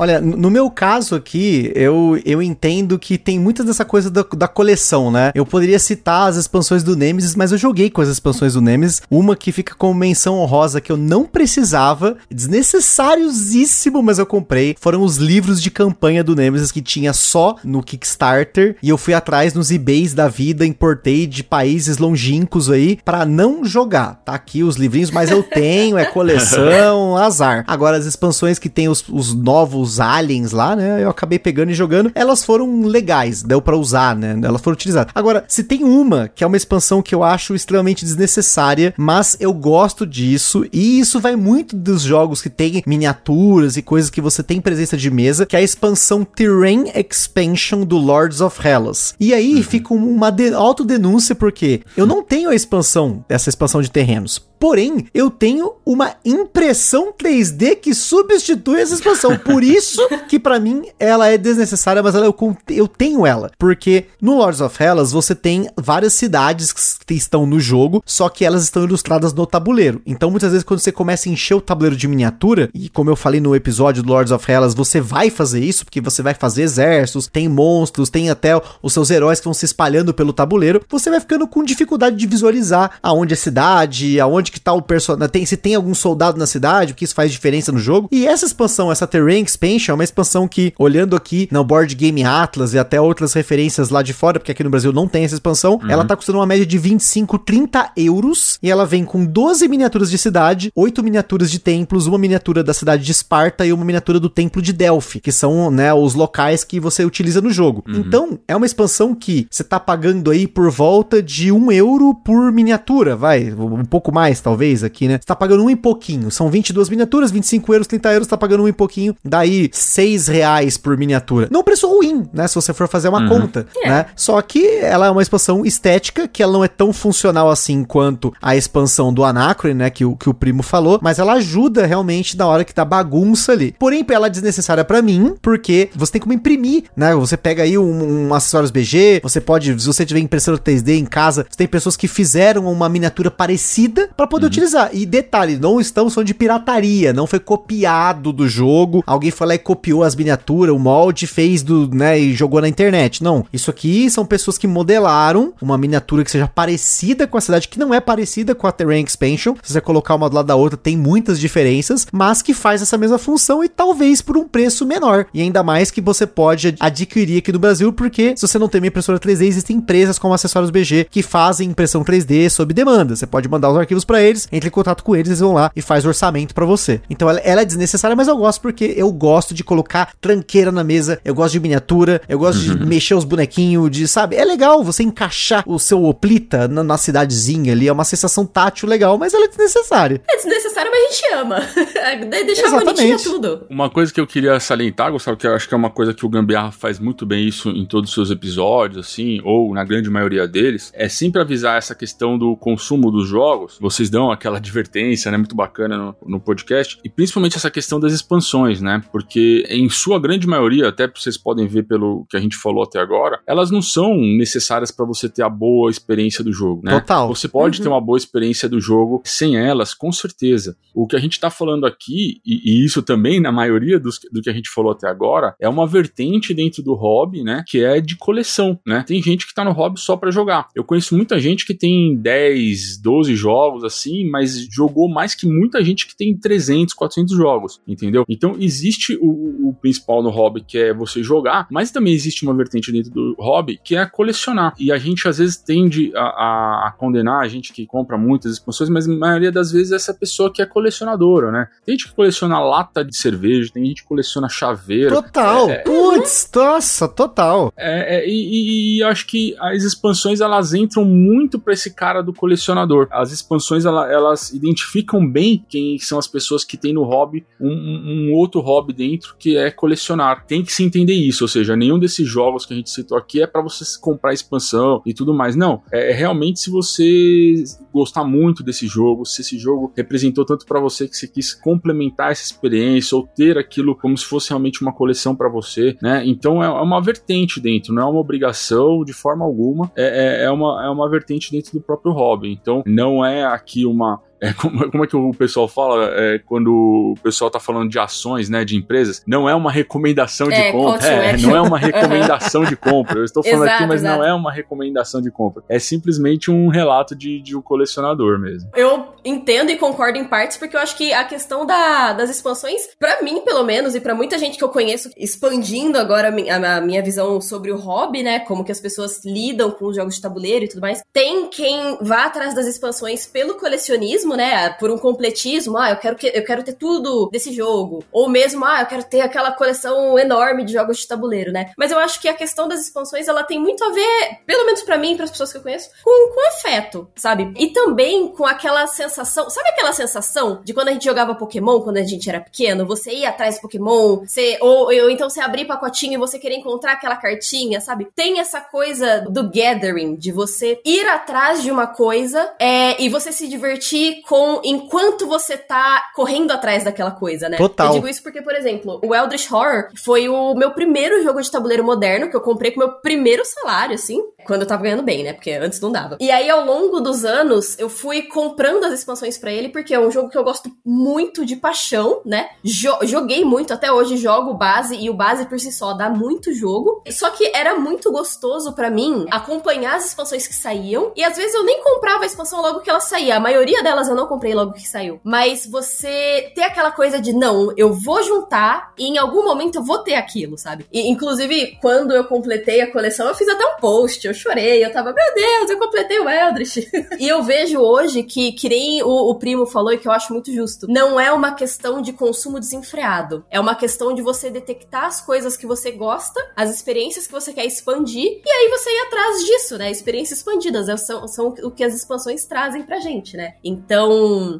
Olha, no meu caso aqui, eu, eu entendo que tem muita dessa coisa da, da coleção, né? Eu poderia citar as expansões do Nemesis, mas eu joguei com as expansões do Nemesis. Uma que fica como menção honrosa que eu não precisava, desnecessariosíssimo, mas eu comprei. Foram os livros de campanha do Nemesis que tinha só no Kickstarter. E eu fui atrás nos eBays da vida, importei de países longínquos aí para não jogar. Tá aqui os livrinhos, mas eu tenho, é coleção, azar. Agora as expansões que tem os, os novos os aliens lá, né? Eu acabei pegando e jogando. Elas foram legais, deu para usar, né? Elas foram utilizadas. Agora, se tem uma que é uma expansão que eu acho extremamente desnecessária, mas eu gosto disso e isso vai muito dos jogos que tem miniaturas e coisas que você tem presença de mesa, que é a expansão Terrain Expansion do Lords of Hellas. E aí uhum. fica uma de autodenúncia porque eu não tenho a expansão, essa expansão de terrenos. Porém, eu tenho uma impressão 3D que substitui essa expansão. Por isso que para mim ela é desnecessária, mas ela, eu, eu tenho ela. Porque no Lords of Hellas você tem várias cidades que estão no jogo, só que elas estão ilustradas no tabuleiro. Então muitas vezes quando você começa a encher o tabuleiro de miniatura, e como eu falei no episódio do Lords of Hellas, você vai fazer isso, porque você vai fazer exércitos, tem monstros, tem até os seus heróis que vão se espalhando pelo tabuleiro, você vai ficando com dificuldade de visualizar aonde é cidade, aonde onde que tá o personagem, tem, se tem algum soldado na cidade, o que isso faz diferença no jogo. E essa expansão, essa Terrain Expansion, é uma expansão que, olhando aqui no Board Game Atlas e até outras referências lá de fora, porque aqui no Brasil não tem essa expansão, uhum. ela tá custando uma média de 25, 30 euros. E ela vem com 12 miniaturas de cidade, 8 miniaturas de templos, uma miniatura da cidade de Esparta e uma miniatura do templo de Delphi, que são, né, os locais que você utiliza no jogo. Uhum. Então, é uma expansão que você tá pagando aí por volta de 1 euro por miniatura, vai, um pouco mais, talvez, aqui, né? Você tá pagando um e pouquinho. São 22 miniaturas, 25 euros, 30 euros, tá pagando um e pouquinho. Daí, 6 reais por miniatura. Não preço ruim, né? Se você for fazer uma uhum. conta, é. né? Só que ela é uma expansão estética, que ela não é tão funcional assim quanto a expansão do Anacron, né? Que o, que o primo falou, mas ela ajuda realmente na hora que tá bagunça ali. Porém, ela é desnecessária para mim, porque você tem como imprimir, né? Você pega aí um, um acessórios BG, você pode, se você tiver impressora 3D em casa, você tem pessoas que fizeram uma miniatura parecida para poder uhum. utilizar. E detalhe, não estamos falando de pirataria, não foi copiado do jogo, alguém foi lá e copiou as miniaturas, o molde, fez do, né, e jogou na internet. Não, isso aqui são pessoas que modelaram uma miniatura que seja parecida com a cidade, que não é parecida com a Terrain Expansion. Se você colocar uma do lado da outra, tem muitas diferenças, mas que faz essa mesma função e talvez por um preço menor. E ainda mais que você pode adquirir aqui no Brasil, porque se você não tem uma impressora 3D, existem empresas como Acessórios BG que fazem impressão 3D sob demanda. Você pode mandar os arquivos para eles, entre em contato com eles, eles vão lá e faz orçamento para você. Então ela, ela, é desnecessária, mas eu gosto porque eu gosto de colocar tranqueira na mesa, eu gosto de miniatura, eu gosto uhum. de mexer os bonequinhos, de, sabe? É legal você encaixar o seu Oplita na, na, cidadezinha ali, é uma sensação tátil legal, mas ela é desnecessária. É desnecessária, mas a gente ama. Deixar Exatamente. bonitinha tudo. Uma coisa que eu queria salientar, Gustavo, que eu acho que é uma coisa que o Gambiarra faz muito bem isso em todos os seus episódios, assim, ou na grande maioria deles, é sempre avisar essa questão do consumo dos jogos. Vocês dão aquela advertência, né, muito bacana no, no podcast, e principalmente essa questão das expansões, né, porque em sua grande maioria, até vocês podem ver pelo que a gente falou até agora, elas não são necessárias para você ter a boa experiência do jogo, né? Total. Você pode uhum. ter uma boa experiência do jogo sem elas, com certeza. O que a gente tá falando aqui, e, e isso também na maioria dos, do que a gente falou até agora, é uma vertente dentro do hobby, né, que é de coleção, né? Tem gente que tá no hobby só para jogar. Eu conheço muita gente que tem 10, 12 jogos assim, mas jogou mais que muita gente que tem 300, 400 jogos, entendeu? Então existe o, o, principal no hobby que é você jogar, mas também existe uma vertente dentro do hobby que é colecionar. E a gente às vezes tende a, a, a condenar a gente que compra muitas expansões, mas a maioria das vezes é essa pessoa que é colecionadora, né? Tem gente que coleciona lata de cerveja, tem gente que coleciona chaveiro. Total! É, é Putz, nossa, total! É, é e, e, e acho que as expansões elas entram muito para esse cara do colecionador. As expansões expansões ela, elas identificam bem quem são as pessoas que têm no hobby um, um, outro hobby dentro que é colecionar. Tem que se entender isso, ou seja, nenhum desses jogos que a gente citou aqui é para você comprar expansão e tudo mais. Não, é, é realmente se você gostar muito desse jogo, se esse jogo representou tanto para você que você quis complementar essa experiência ou ter aquilo como se fosse realmente uma coleção para você, né? Então é, é uma vertente dentro, não é uma obrigação de forma alguma, é, é, é, uma, é uma vertente dentro do próprio hobby. Então não é aqui uma é, como, como, é que o pessoal fala é, quando o pessoal tá falando de ações, né, de empresas? Não é uma recomendação de é, compra. É, não é uma recomendação de compra. Eu estou falando exato, aqui, mas exato. não é uma recomendação de compra. É simplesmente um relato de, de um colecionador mesmo. Eu entendo e concordo em partes, porque eu acho que a questão da, das expansões, para mim, pelo menos, e para muita gente que eu conheço, expandindo agora a minha, a minha visão sobre o hobby, né, como que as pessoas lidam com os jogos de tabuleiro e tudo mais, tem quem vá atrás das expansões pelo colecionismo mesmo, né, por um completismo, ah, eu quero, que, eu quero ter tudo desse jogo, ou mesmo, ah, eu quero ter aquela coleção enorme de jogos de tabuleiro, né? Mas eu acho que a questão das expansões, ela tem muito a ver, pelo menos para mim, para as pessoas que eu conheço, com, com afeto, sabe? E também com aquela sensação, sabe aquela sensação de quando a gente jogava Pokémon, quando a gente era pequeno, você ia atrás do Pokémon, você, ou, ou então você abrir pacotinho e você querer encontrar aquela cartinha, sabe? Tem essa coisa do gathering, de você ir atrás de uma coisa é, e você se divertir com enquanto você tá correndo atrás daquela coisa, né? Total. Eu digo isso porque, por exemplo, o Eldritch Horror foi o meu primeiro jogo de tabuleiro moderno que eu comprei com meu primeiro salário, assim. Quando eu tava ganhando bem, né? Porque antes não dava. E aí, ao longo dos anos, eu fui comprando as expansões para ele, porque é um jogo que eu gosto muito de paixão, né? Jo joguei muito, até hoje jogo base, e o base por si só dá muito jogo. Só que era muito gostoso para mim acompanhar as expansões que saíam, e às vezes eu nem comprava a expansão logo que ela saía. A maioria delas eu não comprei logo que saiu. Mas você ter aquela coisa de, não, eu vou juntar e em algum momento eu vou ter aquilo, sabe? E, inclusive, quando eu completei a coleção, eu fiz até um post eu chorei, eu tava, meu Deus, eu completei o Eldritch. e eu vejo hoje que, que nem o, o primo falou e que eu acho muito justo, não é uma questão de consumo desenfreado. É uma questão de você detectar as coisas que você gosta, as experiências que você quer expandir, e aí você ir atrás disso, né? Experiências expandidas é, são, são o que as expansões trazem pra gente, né? Então,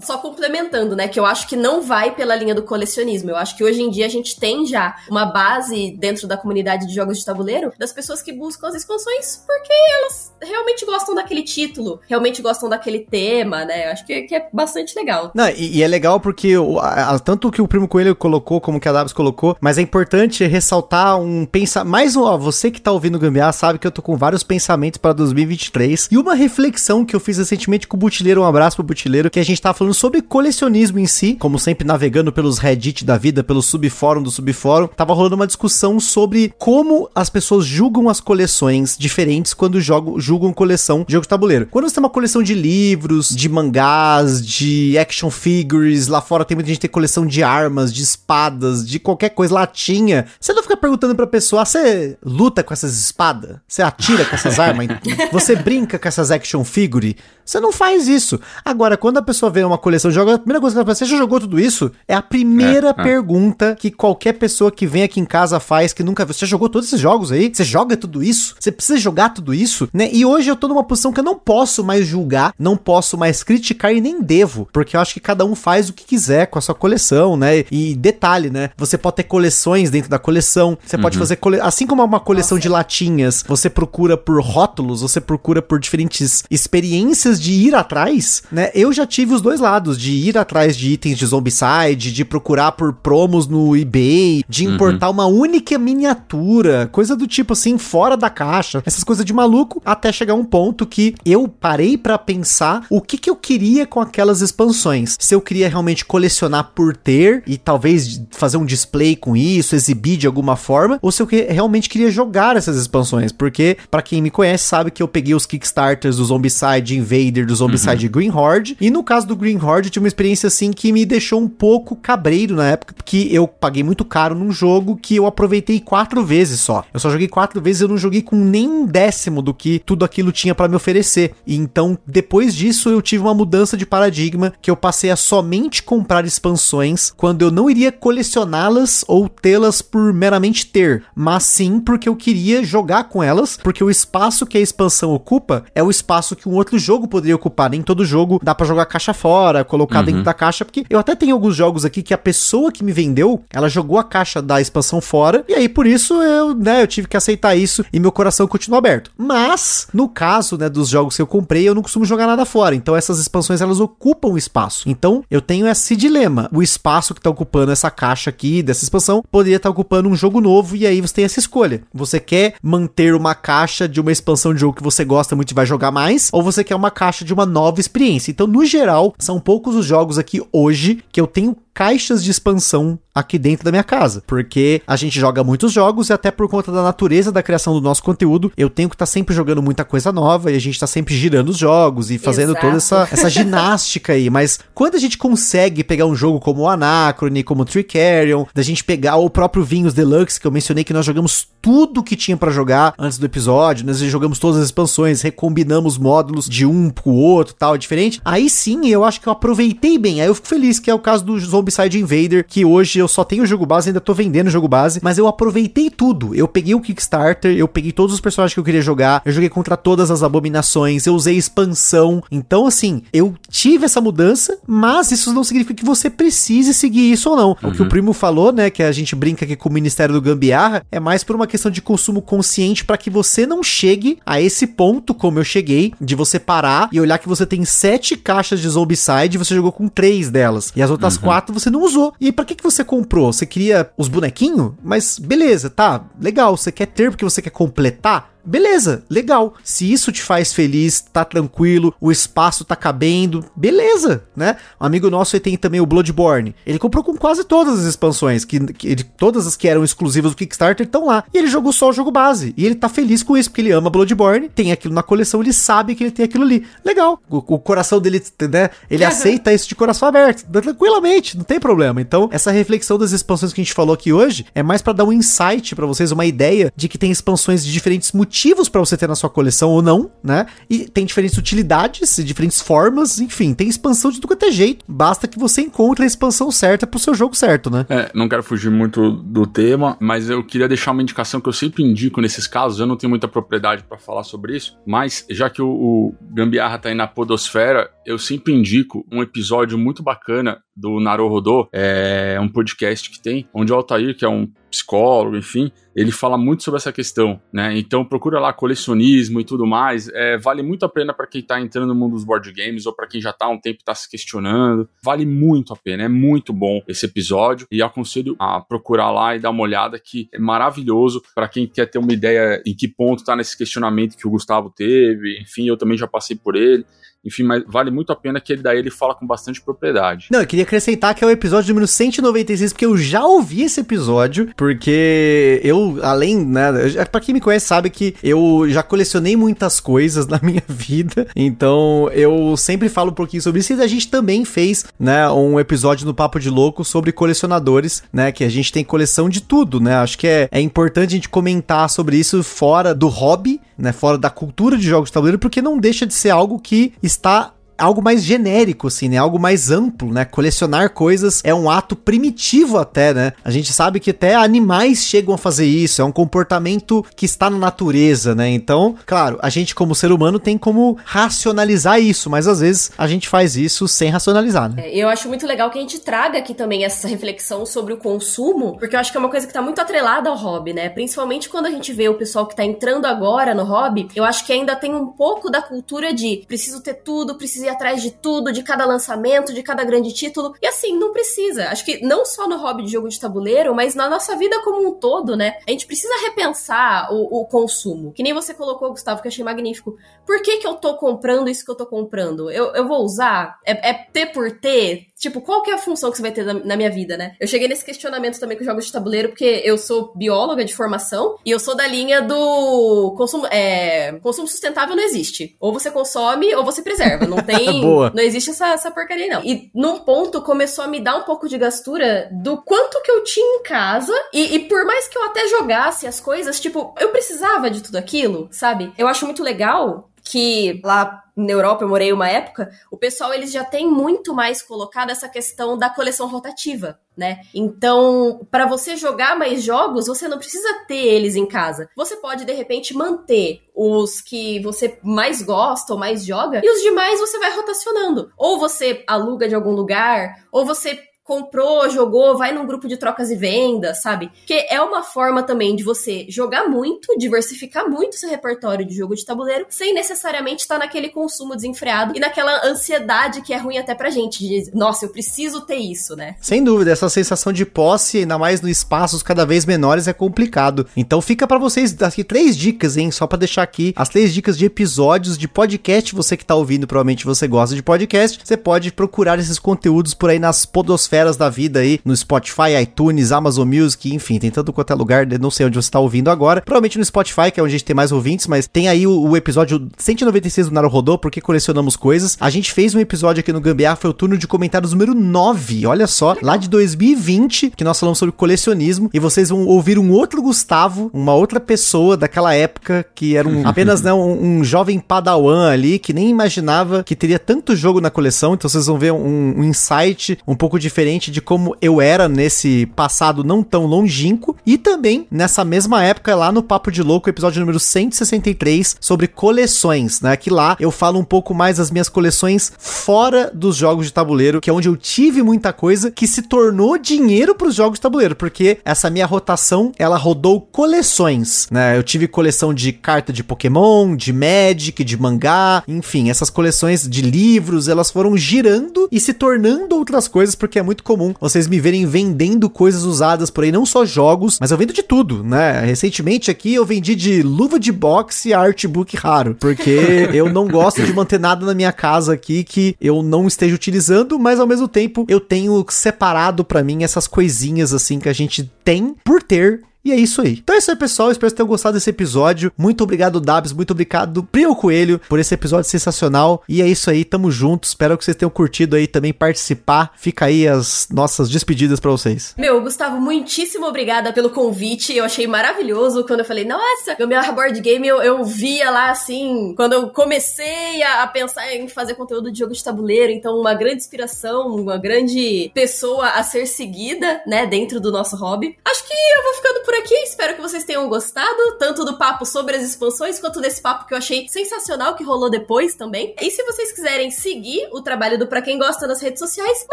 só complementando, né? Que eu acho que não vai pela linha do colecionismo. Eu acho que hoje em dia a gente tem já uma base dentro da comunidade de jogos de tabuleiro das pessoas que buscam as expansões por porque elas realmente gostam daquele título, realmente gostam daquele tema, né? Acho que, que é bastante legal. Não, e, e é legal porque o, a, tanto o que o Primo Coelho colocou, como que a Dabs colocou, mas é importante ressaltar um pensa mais um, ó, você que tá ouvindo o Gambiar sabe que eu tô com vários pensamentos para 2023 e uma reflexão que eu fiz recentemente com o Butileiro, um abraço pro Butileiro, que a gente tava falando sobre colecionismo em si, como sempre navegando pelos Reddit da vida, pelo subfórum do subfórum, tava rolando uma discussão sobre como as pessoas julgam as coleções diferentes quando jogam, julgam coleção de jogo de tabuleiro. Quando você tem uma coleção de livros, de mangás, de action figures, lá fora tem muita gente que tem coleção de armas, de espadas, de qualquer coisa, latinha. Você não fica perguntando pra pessoa, ah, você luta com essas espadas? Você atira com essas armas? Você brinca com essas action figures? Você não faz isso. Agora, quando a pessoa vê uma coleção de jogos, a primeira coisa que ela fala, você já jogou tudo isso? É a primeira é, é. pergunta que qualquer pessoa que vem aqui em casa faz, que nunca viu. Você já jogou todos esses jogos aí? Você joga tudo isso? Você precisa jogar tudo isso? Né? E hoje eu tô numa posição que eu não posso mais julgar, não posso mais criticar e nem devo, porque eu acho que cada um faz o que quiser com a sua coleção, né? E detalhe, né? Você pode ter coleções dentro da coleção, você uhum. pode fazer cole... assim como uma coleção Nossa. de latinhas, você procura por rótulos, você procura por diferentes experiências de ir atrás, né? Eu já tive os dois lados, de ir atrás de itens de Zombicide, de procurar por promos no eBay, de uhum. importar uhum. uma única miniatura, coisa do tipo assim, fora da caixa, essas coisas de maluco, até chegar um ponto que eu parei para pensar o que que eu queria com aquelas expansões. Se eu queria realmente colecionar por ter e talvez fazer um display com isso, exibir de alguma forma, ou se eu realmente queria jogar essas expansões, porque para quem me conhece sabe que eu peguei os Kickstarters do Zombicide Invader do Zombicide uhum. Green Horde. E no caso do Green Horde, eu tive uma experiência assim que me deixou um pouco cabreiro na época, porque eu paguei muito caro num jogo que eu aproveitei quatro vezes só. Eu só joguei quatro vezes, eu não joguei com nem um décimo do que tudo aquilo tinha para me oferecer. E então, depois disso, eu tive uma mudança de paradigma que eu passei a somente comprar expansões quando eu não iria colecioná-las ou tê-las por meramente ter, mas sim porque eu queria jogar com elas, porque o espaço que a expansão ocupa é o espaço que um outro jogo poderia ocupar. Nem todo jogo dá para jogar jogar a caixa fora, colocar uhum. dentro da caixa, porque eu até tenho alguns jogos aqui que a pessoa que me vendeu, ela jogou a caixa da expansão fora, e aí por isso eu, né, eu tive que aceitar isso e meu coração continua aberto. Mas, no caso, né, dos jogos que eu comprei, eu não costumo jogar nada fora, então essas expansões elas ocupam espaço. Então, eu tenho esse dilema. O espaço que tá ocupando essa caixa aqui dessa expansão poderia estar tá ocupando um jogo novo e aí você tem essa escolha. Você quer manter uma caixa de uma expansão de jogo que você gosta muito e vai jogar mais, ou você quer uma caixa de uma nova experiência. Então, no geral, são poucos os jogos aqui hoje que eu tenho caixas de expansão aqui dentro da minha casa, porque a gente joga muitos jogos e até por conta da natureza da criação do nosso conteúdo, eu tenho que estar tá sempre jogando muita coisa nova e a gente tá sempre girando os jogos e fazendo Exato. toda essa, essa ginástica aí, mas quando a gente consegue pegar um jogo como o Anacrone, como o Tricarion, da gente pegar o próprio Vinhos Deluxe, que eu mencionei que nós jogamos tudo que tinha para jogar antes do episódio, nós jogamos todas as expansões, recombinamos módulos de um pro outro, tal, diferente, aí sim eu acho que eu aproveitei bem, aí eu fico feliz, que é o caso do Zombicide Invader, que hoje eu só tenho o jogo base, ainda tô vendendo o jogo base, mas eu aproveitei tudo. Eu peguei o Kickstarter, eu peguei todos os personagens que eu queria jogar, eu joguei contra todas as abominações, eu usei expansão. Então, assim, eu tive essa mudança, mas isso não significa que você precise seguir isso ou não. Uhum. O que o uhum. primo falou, né, que a gente brinca aqui com o Ministério do Gambiarra, é mais por uma questão de consumo consciente para que você não chegue a esse ponto, como eu cheguei, de você parar e olhar que você tem sete caixas de Zombicide e você jogou com três delas. E as outras uhum. quatro você não usou. E para que, que você comprou? Você queria os bonequinhos? Mas beleza, tá, legal. Você quer ter porque você quer completar? Beleza, legal. Se isso te faz feliz, tá tranquilo, o espaço tá cabendo, beleza, né? Um amigo nosso tem também o Bloodborne. Ele comprou com quase todas as expansões, que, que ele, todas as que eram exclusivas do Kickstarter estão lá. E ele jogou só o jogo base. E ele tá feliz com isso, porque ele ama Bloodborne, tem aquilo na coleção, ele sabe que ele tem aquilo ali. Legal. O, o coração dele, né? Ele aceita isso de coração aberto, tranquilamente, não tem problema. Então, essa reflexão das expansões que a gente falou aqui hoje é mais para dar um insight para vocês, uma ideia de que tem expansões de diferentes motivos motivos para você ter na sua coleção ou não, né? E tem diferentes utilidades, diferentes formas, enfim, tem expansão de tudo quanto é jeito. Basta que você encontre a expansão certa pro seu jogo certo, né? É, não quero fugir muito do tema, mas eu queria deixar uma indicação que eu sempre indico nesses casos. Eu não tenho muita propriedade para falar sobre isso, mas já que o, o Gambiarra tá aí na Podosfera, eu sempre indico um episódio muito bacana do Naruhodô, é um podcast que tem, onde o Altair, que é um psicólogo, enfim, ele fala muito sobre essa questão, né? Então procura lá colecionismo e tudo mais. É, vale muito a pena para quem tá entrando no mundo dos board games ou para quem já tá há um tempo e tá se questionando. Vale muito a pena, é muito bom esse episódio e aconselho a procurar lá e dar uma olhada que é maravilhoso para quem quer ter uma ideia em que ponto tá nesse questionamento que o Gustavo teve. Enfim, eu também já passei por ele. Enfim, mas vale muito a pena que ele daí ele fala com bastante propriedade. Não, eu queria acrescentar que é o episódio número 196, porque eu já ouvi esse episódio, porque eu, além, né, pra quem me conhece sabe que eu já colecionei muitas coisas na minha vida, então eu sempre falo um pouquinho sobre isso, e a gente também fez, né, um episódio no Papo de Louco sobre colecionadores, né, que a gente tem coleção de tudo, né, acho que é, é importante a gente comentar sobre isso fora do hobby, né, fora da cultura de jogos de tabuleiro, porque não deixa de ser algo que está algo mais genérico, assim, né? Algo mais amplo, né? Colecionar coisas é um ato primitivo até, né? A gente sabe que até animais chegam a fazer isso, é um comportamento que está na natureza, né? Então, claro, a gente como ser humano tem como racionalizar isso, mas às vezes a gente faz isso sem racionalizar, né? É, eu acho muito legal que a gente traga aqui também essa reflexão sobre o consumo, porque eu acho que é uma coisa que tá muito atrelada ao hobby, né? Principalmente quando a gente vê o pessoal que tá entrando agora no hobby, eu acho que ainda tem um pouco da cultura de preciso ter tudo, preciso atrás de tudo, de cada lançamento, de cada grande título. E assim, não precisa. Acho que não só no hobby de jogo de tabuleiro, mas na nossa vida como um todo, né? A gente precisa repensar o, o consumo. Que nem você colocou, Gustavo, que eu achei magnífico. Por que, que eu tô comprando isso que eu tô comprando? Eu, eu vou usar? É, é ter por ter? Tipo, qual que é a função que você vai ter na, na, minha vida, né? Eu cheguei nesse questionamento também com jogos de tabuleiro, porque eu sou bióloga de formação e eu sou da linha do consumo, é, consumo sustentável não existe. Ou você consome ou você preserva. Não tem. Boa. Não existe essa, essa porcaria, não. E num ponto começou a me dar um pouco de gastura do quanto que eu tinha em casa. E, e por mais que eu até jogasse as coisas, tipo, eu precisava de tudo aquilo, sabe? Eu acho muito legal que lá na Europa eu morei uma época, o pessoal eles já tem muito mais colocado essa questão da coleção rotativa, né? Então, para você jogar mais jogos, você não precisa ter eles em casa. Você pode de repente manter os que você mais gosta ou mais joga e os demais você vai rotacionando. Ou você aluga de algum lugar, ou você comprou, jogou, vai num grupo de trocas e vendas, sabe? Que é uma forma também de você jogar muito, diversificar muito seu repertório de jogo de tabuleiro, sem necessariamente estar naquele consumo desenfreado e naquela ansiedade que é ruim até pra gente, de, nossa, eu preciso ter isso, né? Sem dúvida, essa sensação de posse, ainda mais no espaços cada vez menores, é complicado. Então fica para vocês aqui três dicas, hein? Só para deixar aqui as três dicas de episódios de podcast. Você que tá ouvindo, provavelmente você gosta de podcast. Você pode procurar esses conteúdos por aí nas podosferas feras da vida aí no Spotify, iTunes, Amazon Music, enfim, tem tanto quanto é lugar, não sei onde você tá ouvindo agora. Provavelmente no Spotify, que é onde a gente tem mais ouvintes, mas tem aí o, o episódio 196 do Naruhodô, porque colecionamos coisas. A gente fez um episódio aqui no Gambiar, foi o turno de comentários número 9, olha só, lá de 2020, que nós falamos sobre colecionismo, e vocês vão ouvir um outro Gustavo, uma outra pessoa daquela época, que era um, apenas né, um, um, jovem padawan ali, que nem imaginava que teria tanto jogo na coleção, então vocês vão ver um, um insight um pouco diferente diferente de como eu era nesse passado não tão longínquo. E também nessa mesma época, lá no Papo de Louco, episódio número 163, sobre coleções, né? Que lá eu falo um pouco mais das minhas coleções fora dos jogos de tabuleiro, que é onde eu tive muita coisa que se tornou dinheiro para os jogos de tabuleiro, porque essa minha rotação ela rodou coleções, né? Eu tive coleção de carta de Pokémon, de Magic, de mangá, enfim, essas coleções de livros, elas foram girando e se tornando outras coisas, porque é muito comum vocês me verem vendendo coisas usadas por aí, não só jogos, mas eu vendo de tudo, né? Recentemente aqui eu vendi de luva de boxe a artbook raro, porque eu não gosto de manter nada na minha casa aqui que eu não esteja utilizando, mas ao mesmo tempo eu tenho separado para mim essas coisinhas assim que a gente tem por ter e é isso aí. Então é isso aí, pessoal. Espero que tenham gostado desse episódio. Muito obrigado, Dabs. Muito obrigado, Prio Coelho, por esse episódio sensacional. E é isso aí, tamo junto. Espero que vocês tenham curtido aí também participar. Fica aí as nossas despedidas para vocês. Meu, Gustavo, muitíssimo obrigada pelo convite. Eu achei maravilhoso quando eu falei, nossa, meu board game eu, eu via lá assim, quando eu comecei a, a pensar em fazer conteúdo de jogo de tabuleiro. Então, uma grande inspiração, uma grande pessoa a ser seguida, né, dentro do nosso hobby. Acho que eu vou ficando por por aqui. Espero que vocês tenham gostado, tanto do papo sobre as expansões, quanto desse papo que eu achei sensacional que rolou depois também. E se vocês quiserem seguir o trabalho do Pra Quem Gosta nas redes sociais, a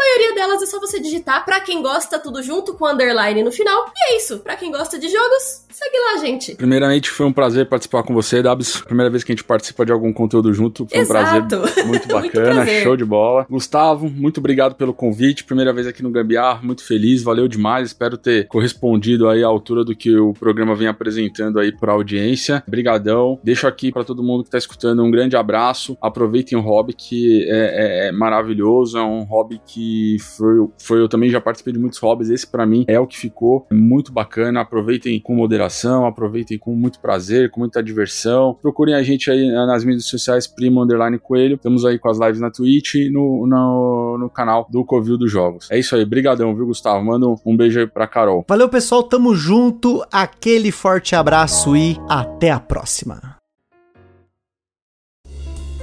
maioria delas é só você digitar Pra Quem Gosta tudo junto com underline no final. E é isso. Pra quem gosta de jogos, segue lá, gente. Primeiramente, foi um prazer participar com você, Dabs. Primeira vez que a gente participa de algum conteúdo junto. Foi Exato. um prazer muito bacana, muito show de bola. Gustavo, muito obrigado pelo convite. Primeira vez aqui no Gambiar, muito feliz, valeu demais. Espero ter correspondido aí à altura do que o programa vem apresentando aí para a audiência. Brigadão. Deixo aqui para todo mundo que está escutando um grande abraço. Aproveitem o hobby que é, é, é, maravilhoso, é um hobby que foi, foi eu também já participei de muitos hobbies. Esse para mim é o que ficou é muito bacana. Aproveitem com moderação, aproveitem com muito prazer, com muita diversão. Procurem a gente aí nas mídias sociais Primo Underline Coelho. Estamos aí com as lives na Twitch e no, no, no canal do Covil dos Jogos. É isso aí, brigadão, viu, Gustavo? Manda um beijo aí pra Carol. Valeu, pessoal, tamo junto. Aquele Aquele forte abraço e até a próxima.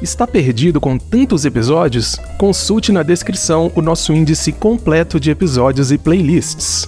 Está perdido com tantos episódios? Consulte na descrição o nosso índice completo de episódios e playlists.